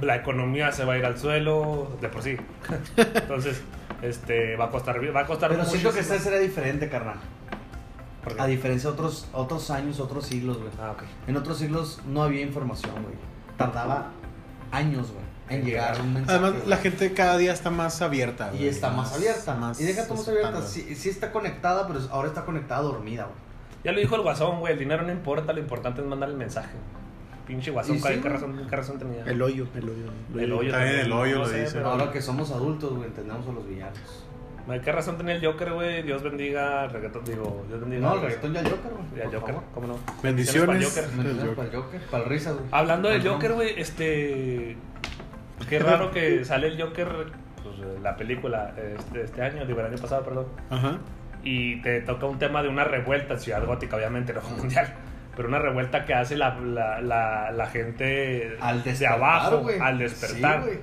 la economía se va a ir al suelo, de por sí. Entonces, este, va a costar, va a costar Pero siento que este será diferente, carnal. A diferencia de otros, otros años, otros siglos, güey. Ah, ok. En otros siglos no había información, güey. Tardaba años, güey, en llegar un mensaje. Además, güey. la gente cada día está más abierta. Y güey, está más abierta. más y deja tú más abierta. Sí, sí está conectada, pero ahora está conectada dormida, güey. Ya lo dijo el guasón, güey, el dinero no importa, lo importante es mandar el mensaje. Pinche guasón, Y ¿qué, sí, qué güey. razón, qué razón tenía? El hoyo, el hoyo. El hoyo También también, el hoyo no lo sé, dice. pero- Ahora que somos adultos, güey, entendemos a los villanos. ¿Qué razón tenía el Joker, güey? Dios bendiga el reggaetón, digo, Dios bendiga. No, el reggaetón ya el Joker, güey. Ya, Joker, favor. ¿cómo no? Bendiciones. para el Joker. Bendiciones Joker. para el Joker, para el risas, güey. Hablando del. Joker, güey, este. Qué raro que sale el Joker, pues la película este, este año, digo, el año pasado, perdón. Ajá. Y te toca un tema de una revuelta en Ciudad Gótica, obviamente, no mundial. Pero una revuelta que hace la, la, la, la gente Al de abajo, al despertar. Sí,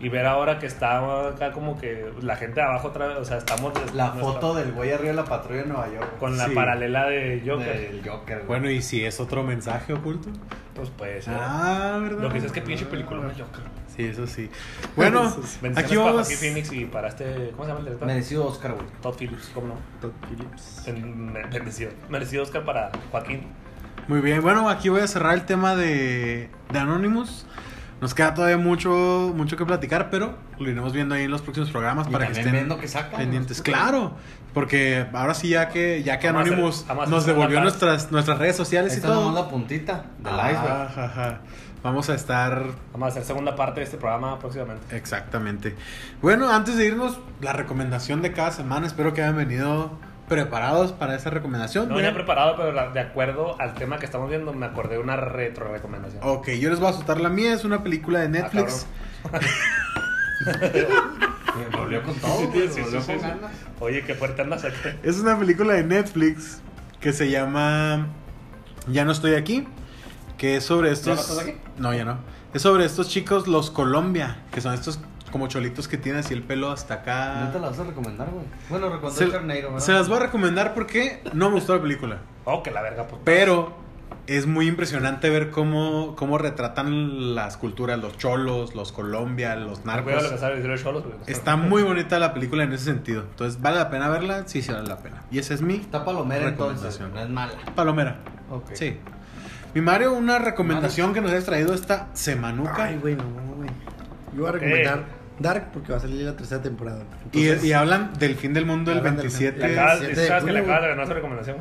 y ver ahora que está acá como que la gente de abajo otra vez, o sea, estamos... La nuestra- foto del güey arriba de la patrulla de Nueva York. Con la Sí. paralela de Joker. Del Joker, güey. Bueno, ¿y si es otro mensaje oculto? Pues puede ser. Ah, ¿verdad? Lo que sé es que pinche película de Joker. Sí, eso sí. Bueno, Bendiciones aquí para vamos. Joaquín Phoenix y para este... ¿Cómo se llama el director? Merecido Oscar, güey. Todd Phillips, ¿cómo no? Todd Phillips. En- me- Bendecido. Merecido Oscar para Joaquín. Muy bien, bueno, aquí voy a cerrar el tema de, de Anonymous. Nos queda todavía mucho, mucho que platicar, pero lo iremos viendo ahí en los próximos programas Y para que estén viendo que sacan, pendientes. ¿no? Claro, porque ahora sí ya que ya que Anonymous hacer nos devolvió nuestras nuestras redes sociales y Esta todo. la puntita del Ah, iceberg. ajá. Vamos a estar Vamos a hacer segunda parte de este programa próximamente. exactamente. Bueno, antes de irnos, la recomendación de cada semana. Espero que hayan venido preparados para esa recomendación. No venía preparado, pero de acuerdo al tema que estamos viendo, me acordé de una retro recomendación. Ok, yo les voy a soltar la mía. Es una película de Netflix. Me volvió con todo, güey. Sí, me volvió sí, con sí. ganas. Oye, qué fuerte andas aquí. Es una película de Netflix que se llama Ya no estoy aquí. Que es sobre estos. aquí? No, ya no. Es sobre estos chicos, los Colombia. Que son estos como cholitos que tienen así el pelo hasta acá. ¿No te la vas a recomendar, güey? Bueno, recomendó Se, el carneiro, ¿verdad? se las voy a recomendar porque no me gustó la película. Oh, que la verga, pues. Pero es muy impresionante ver cómo, cómo retratan las culturas, los cholos, los Colombia, los narcos. sabe decir los cholos, güey. Está muy bonita la película en ese sentido. Entonces, ¿vale la pena verla? Sí, sí vale la pena. Y esa es mi Está palomera entonces, Recomendación. no es mala. palomera. Ok. Sí. Mi Mario, una recomendación que nos has traído esta semanuca. Ay, güey, no, güey. Yo voy a recomendar Dark porque va a salir la tercera temporada. y, Entonces, y hablan del fin del mundo el Hablan del- 27. Le acabas, 7 de sabes que le junio, acabas de ganar su recomendación.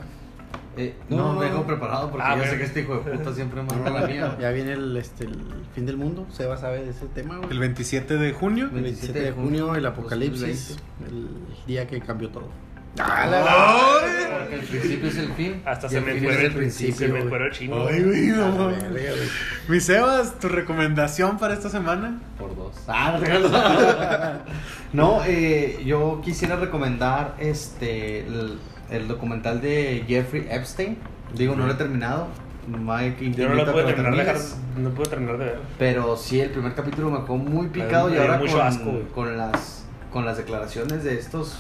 Eh, No, no, vengo no. preparado porque Ah, yo sé que este hijo de puta siempre manda la mía. Ya viene el, este, el fin del mundo. Seba sabe de ese tema, güey. El 27 de junio. El 27 de junio, el apocalipsis. 2020. El día que cambió todo. Porque el principio es el fin. Hasta se me fue el Se principio. me güey. fue el chingo. Ay, güey, no. Mi Sebas, tu recomendación para esta semana. Por dos. Ah, no eh, yo quisiera recomendar este el, el documental de Jeffrey Epstein. Digo, no lo he terminado. Mike Yo no lo pude terminar de dejar, no pude terminar de ver. Pero sí, el primer capítulo me dejó muy picado Me y ahora con las con las declaraciones de estos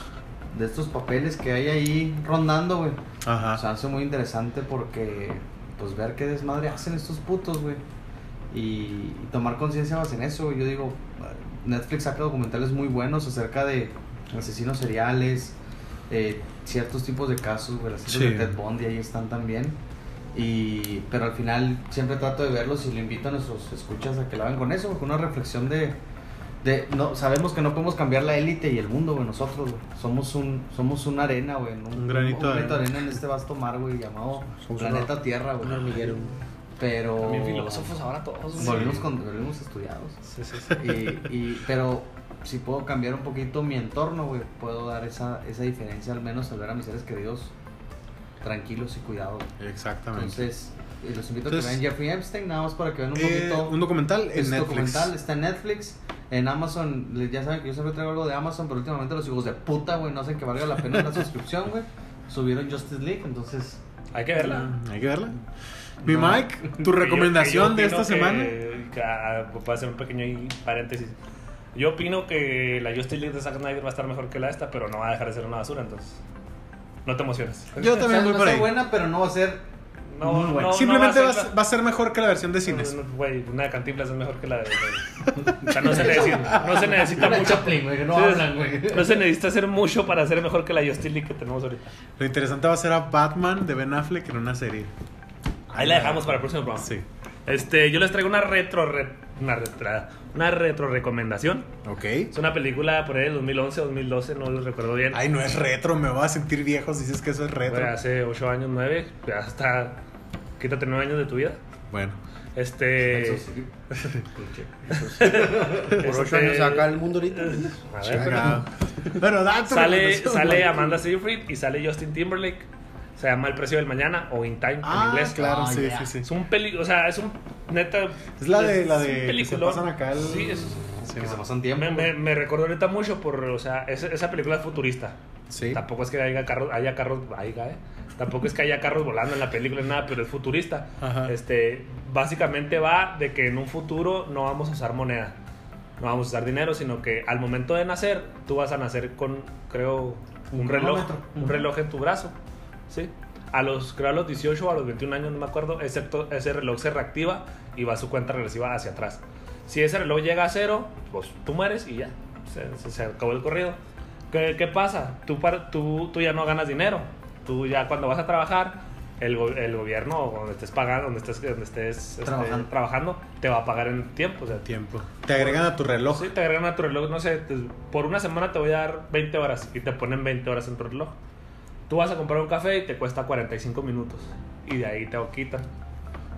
de estos papeles que hay ahí rondando, güey. Ajá. Se hace muy interesante porque pues ver qué desmadre hacen estos putos, güey. Y, y tomar conciencia más en eso. Yo digo, Netflix saca documentales muy buenos acerca de asesinos seriales, eh, ciertos tipos de casos, güey. Las Sí. de Ted Bundy ahí están también. Y, pero al final siempre trato de verlos y lo invito a nuestros escuchas a que lo hagan con eso, con una reflexión de, de no sabemos que no podemos cambiar la élite y el mundo, güey, nosotros, güey. Somos un somos una arena, güey, un, Un granito de de arena en este vasto mar, güey, llamado Somos planeta una- Tierra, güey. Un hormiguero. Pero También filósofos ahora todos. güey. volvimos con volvimos estudiados. Sí, sí, sí. Y, y- pero si puedo cambiar un poquito mi entorno, güey, puedo dar esa, esa diferencia al menos al ver a mis seres queridos tranquilos y cuidados. Exactamente. Entonces, eh, los invito a Entonces, que vean Jeffrey Epstein, nada más para que vean un Eh, poquito. un documental en Este Netflix. documental está en Netflix. En Amazon, ya saben que yo siempre traigo algo de Amazon, pero últimamente los hijos de puta, güey, no hacen que valga la pena la suscripción, güey. Subieron Justice League, entonces. Hay que verla. Mm, Hay que verla. Mi No. Mike, tu Que yo- recomendación que de yo esta opino semana. que- que, ah, Puedo hacer un pequeño paréntesis. Yo opino que la Justice League de Zack Snyder va a estar mejor que la esta, pero no va a dejar de ser una basura, entonces. No te emociones. Yo o también sea, voy no por ser ahí. buena, pero no va a ser. No, Muy bueno. no, Simplemente no va, a ser va a ser mejor que la versión de cines. No, no, Güey, una de Cantinflas es mejor que la de. O sea, no se necesita, no se necesita mucho. Chaplin, no Sí, hablan, güey. No se necesita hacer mucho para ser mejor que la Justice League que tenemos ahorita. Lo interesante va a ser a Batman de Ben Affleck en una serie. Ahí la dejamos para el próximo programa. Sí. Este, yo les traigo una retro, re- una retro, una retro recomendación. Ok. Es una película por ahí del 2011 2012, no lo recuerdo bien. Ay, no es retro, me voy a sentir viejo si dices que eso es retro. Hace 8 años, 9, ya está. Quítate 9 años de tu vida. Bueno. Este. Eso sí. Por ocho años se va a acabar el mundo ahorita. A ver, pero-. Pero da tu sale, sale. Amanda Seyfried y sale Justin Timberlake. Se llama El precio del mañana o In Time Ah, en inglés. claro, Ah, sí, sí, sí. Es un peli, o sea, es un neta. Es la de- la es de un que se pasan acá el- Sí, es, Sí, Que se no. pasan tiempo. me, me, recordó ahorita mucho por, o sea, esa, esa película es futurista. Sí. Tampoco es que haya carros, haya carros, haya, ¿eh? Tampoco es que haya carros volando en la película nada, pero es futurista. Ajá. Este, básicamente va de que en un futuro no vamos a usar moneda, no vamos a usar dinero, sino que al momento de nacer, tú vas a nacer con, creo, un, Un reloj, un reloj en tu brazo, ¿sí? A los, creo a los 18 o a los 21 años, no me acuerdo, excepto ese reloj se reactiva y va su cuenta regresiva hacia atrás. Si ese reloj llega a cero, pues tú mueres y ya, se, se- se acabó el corrido. ¿Qué, qué pasa? Tú, tú, tú ya no ganas dinero. Tú ya cuando vas a trabajar, el, el gobierno, donde estés pagando, donde estés, donde estés este, Trabajando. trabajando, te va a pagar en tiempo. O sea, Tiempo. Te agregan a tu reloj. Sí, te agregan a tu reloj, no sé, te- por una semana te voy a dar 20 horas y te ponen 20 horas en tu reloj. Tú vas a comprar un café y te cuesta 45 minutos y de ahí te lo quitan.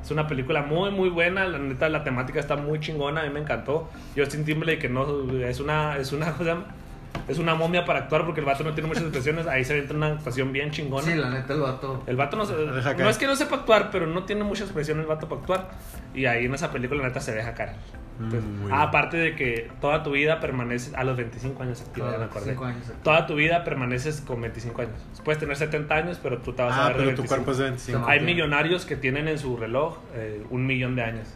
Es una película muy, muy buena, la neta, la temática está muy chingona, a mí me encantó. Justin Timberlake, que no, es una, es una, es una momia para actuar porque el vato no tiene muchas expresiones. Ahí se entra una actuación bien chingona. Sí, la neta, el vato. El vato no, se- deja caer. no es que no sepa actuar, pero no tiene mucha expresión el vato para actuar. Y ahí en esa película, la neta, se deja caer. Entonces, Mm, ah, aparte de que toda tu vida permaneces a los 25 años activa, A ya me acordé. 25 años. Toda tu vida permaneces con 25 años. Puedes tener 70 años, pero tú te vas a Ah, ver de pero tu 25. cuerpo es de 25. Hay millonarios que tienen en su reloj eh, un millón de años.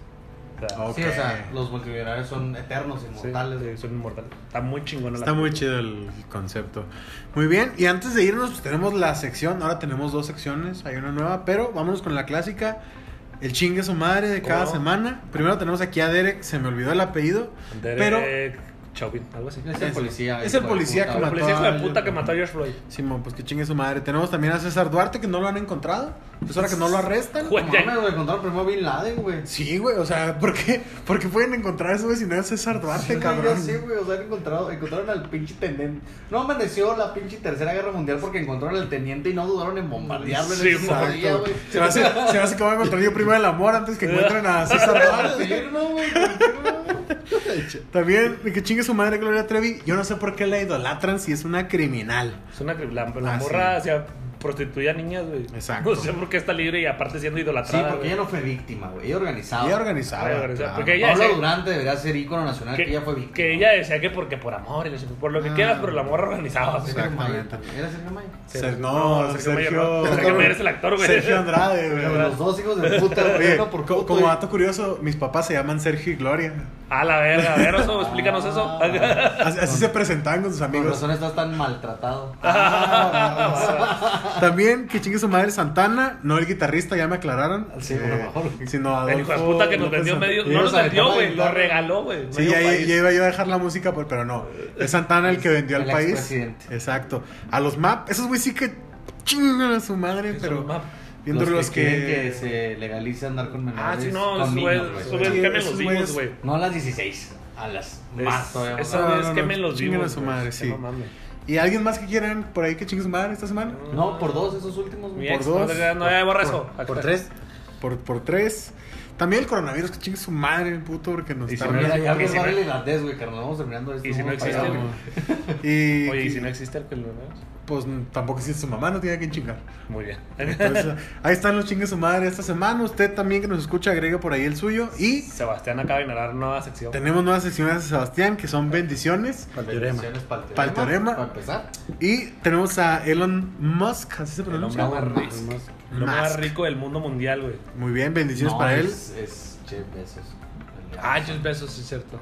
O sea, Ok. Sí, o sea, los multimillonarios son eternos, sí, inmortales. sí, son inmortales. Está muy chingón. Está muy chido el concepto. Muy bien, y antes de irnos, pues tenemos la sección. Ahora tenemos dos secciones, hay una nueva, pero vámonos con la clásica. El chingue su madre de cada Oh. semana. Primero tenemos aquí a Derek, se me olvidó el apellido. pero Chauvin, algo así. Es el Es- policía. es el policía que mató policía hijo a- de puta que mató a George Floyd. Simón, pues que chingue su madre. Tenemos también a César Duarte, que no lo han encontrado. Es hora que no lo arrestan. Güey. No mames, güey, encontraron primero a Bin Laden, güey. Sí, güey, o sea, ¿por qué, ¿por qué pueden encontrar eso, güey, si no es César Duarte, Sí, cabrón? ya sé, güey, o sea, han encontrado, encontraron al pinche teniente. No amaneció la pinche tercera guerra mundial porque encontraron al teniente y no dudaron en bombardearlo en Sí, el mismo exacto. día, güey. Se me hace, se me hace que voy a encontrar yo primero el amor antes que encuentren a César Duarte. Sí, no, güey. También, que chingue su madre Gloria Trevi, yo no sé por qué la idolatran si es una criminal. Es una cri- la, la Ah, morra sí. o sea, prostituía a niñas, güey. Exacto. No sé por qué está libre y aparte siendo Sí, idolatrada. porque güey. ella no fue víctima, güey. Ella organizaba. Ella organizaba. Ella organizaba, claro. porque ella- Pablo decía- Durante debería ser ícono nacional que, ella fue víctima. que ella decía que porque por amor y por lo que Ah. quieras, pero la morra organizaba. Sergio. Exactamente. ¿Era Sergio Mayer? Ser- no, Sergio, Mayer no. Sergio Mayer es el actor, güey. Sergio Andrade, güey. Los dos hijos de puta, güey. Oye, uno por co- puto como dato curioso, mis papás se llaman Sergio y Gloria. A la verga, a ver, eso, explícanos eso. Así, así se presentaban con sus Con amigos. razón estás tan maltratado. También que chingue su madre Santana, no el guitarrista, ya me aclararon. Sí, Eh, por favor. Sino Adolfo El hijo de puta que nos López vendió medio. No nos vendió, güey. Lo regaló, güey. Sí, ya, ya iba yo a dejar la música, pues, pero no. Es Santana el que vendió al El país. Exacto. A los MAP, esos güey sí que chingan a su madre, Son pero los MAP. Viendo los, los, que, que, quieren que se legalice andar con menores. Ah, sí, no, los vivos, güeyes- güey. No a las 16, a las Es- más todavía. Esos No, güeyes no, no, quemen los vivos. a su güey. madre, Que sí. no mames. ¿Y alguien más que quieran por ahí que chingue su madre esta semana? No, por dos esos últimos. Mi güey. ex, dos. No, ya borra eso. Por tres. Por, por tres. También el coronavirus, que chingue su madre, el puto, porque nos Y está si Mira, ya vale no- el güey, carnal. Vamos terminando esto. Y si no existe. Y, Oye, ¿y si no existe el que lo Pues tampoco existe su mamá, no tiene que chingar. Muy bien. Entonces, ahí están los chingues su madre esta semana. Usted también que nos escucha, agrega por ahí el suyo. Y Sebastián acaba de inaugurar nueva sección. tenemos nuevas secciones de Sebastián que son bendiciones. Para el teorema. Bendiciones para el el teorema. Para empezar. Y tenemos a Elon Musk, así se El pronuncia. hombre más rico. Más- El rico del mundo mundial, güey. Muy bien, bendiciones No, para él. Es, es Jeff Bezos. El- Ah, Jeff Bezos, sí es cierto.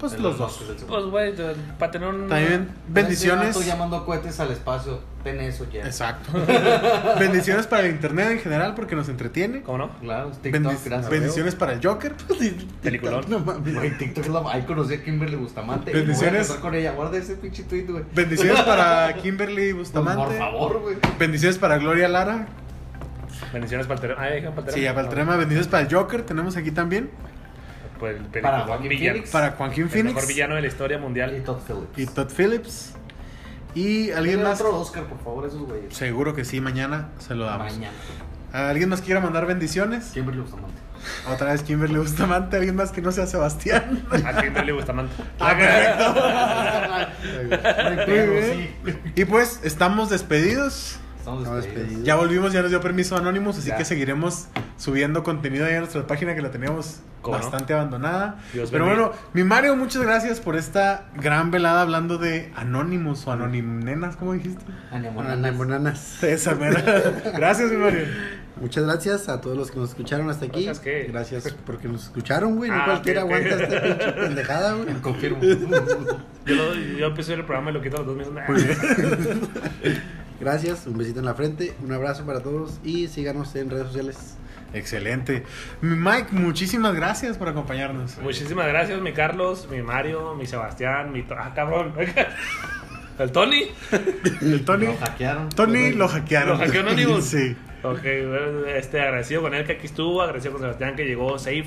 Pues los dos. Pues, güey, para tener un... También bendiciones. Estoy llamando cohetes al espacio. Ten eso, Jeff. Exacto. bendiciones para el internet en general porque nos entretiene. ¿Cómo no? Claro, TikTok, Bendi- gracias. bendiciones para el Joker. Peliculón. No mames. Güey, TikTok es la... Ahí conocí a Kimberly Bustamante. Bendiciones. Voy a con ella. Guarda ese pinche tweet, güey. Bendiciones para Kimberly Pues, Bustamante. por favor, güey. Bendiciones para Gloria Lara. Bendiciones para el. Ah, dejan para el Sí, ya para el. Bendiciones para el Joker. Tenemos aquí también. Pues el Para Joaquín villano. Phoenix. Para Joaquín El mejor Phoenix. villano de la historia Y mundial. Todd Phillips. Y Todd Phillips. Y alguien más. otro Oscar, por favor, esos güeyes. Seguro que sí, mañana se lo damos. Mañana. ¿Alguien más quiera mandar bendiciones? Kimberly Bustamante. Otra vez Kimberly Bustamante. ¿Alguien más que no sea Sebastián? A Kimberly Bustamante. Ah, Muy bien. Y pues estamos despedidos. Estamos Estamos despedidos. despedidos. Ya volvimos, ya nos dio permiso Anonymous, así Ya. que seguiremos subiendo contenido ahí a nuestra página que la teníamos ¿Cómo no? bastante abandonada. Dios Pero bendiga. bueno, mi Mario, muchas gracias por esta gran velada hablando de Anonymous o Anonimnenas, ¿cómo dijiste? Anemonanas. Esa. Gracias, mi Mario. Muchas gracias a todos los que nos escucharon hasta aquí. Gracias, ¿qué? Gracias porque nos escucharon, güey. No Ah, cualquiera ok, ok. aguanta esta pinche pendejada, güey. Confirmo. Yo, lo, yo empecé el programa y lo quito a los dos meses. Gracias, un besito en la frente, un abrazo para todos y síganos en redes sociales. Excelente. Mi Mike, muchísimas gracias por acompañarnos. Muchísimas gracias, mi Carlos, mi Mario, mi Sebastián, mi... Ah, cabrón. El Tony. El Tony. Lo hackearon. Tony lo hackearon. ¿Lo hackeó Anonymous? Sí. Ok, bueno, este, agradecido con él que aquí estuvo, agradecido con Sebastián que llegó safe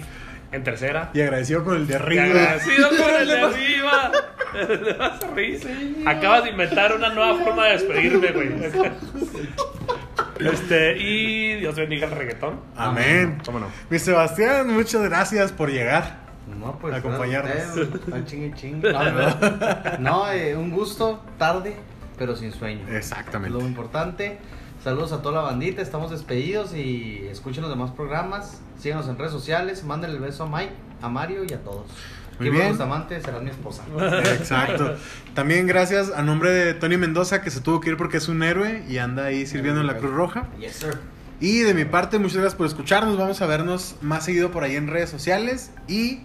en tercera. Y agradecido con el de Y arriba. agradecido con el de arriba. Le vas a reír. Acabas de inventar una nueva forma de despedirme, güey. Este, y Dios bendiga el reggaetón. Amén. ¿Cómo no? Mi Sebastián, muchas gracias por llegar. No, pues. Acompañarnos. ustedes, al chingue chingue. No, no. No, eh, un gusto, tarde, pero sin sueño. Es Exactamente. lo importante. Saludos a toda la bandita, estamos despedidos y escuchen los demás programas. Síganos en redes sociales, mándenle el beso a Mike, a Mario y a todos. Muy y bien. Bustamante será mi esposa. Exacto. También gracias a nombre de Tony Mendoza, que se tuvo que ir porque es un héroe y anda ahí sirviendo en la Cruz Roja. Yes, sir. Y de mi parte, muchas gracias por escucharnos. Vamos a vernos más seguido por ahí en redes sociales. Y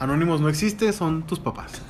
Anónimos no existe, son tus papás.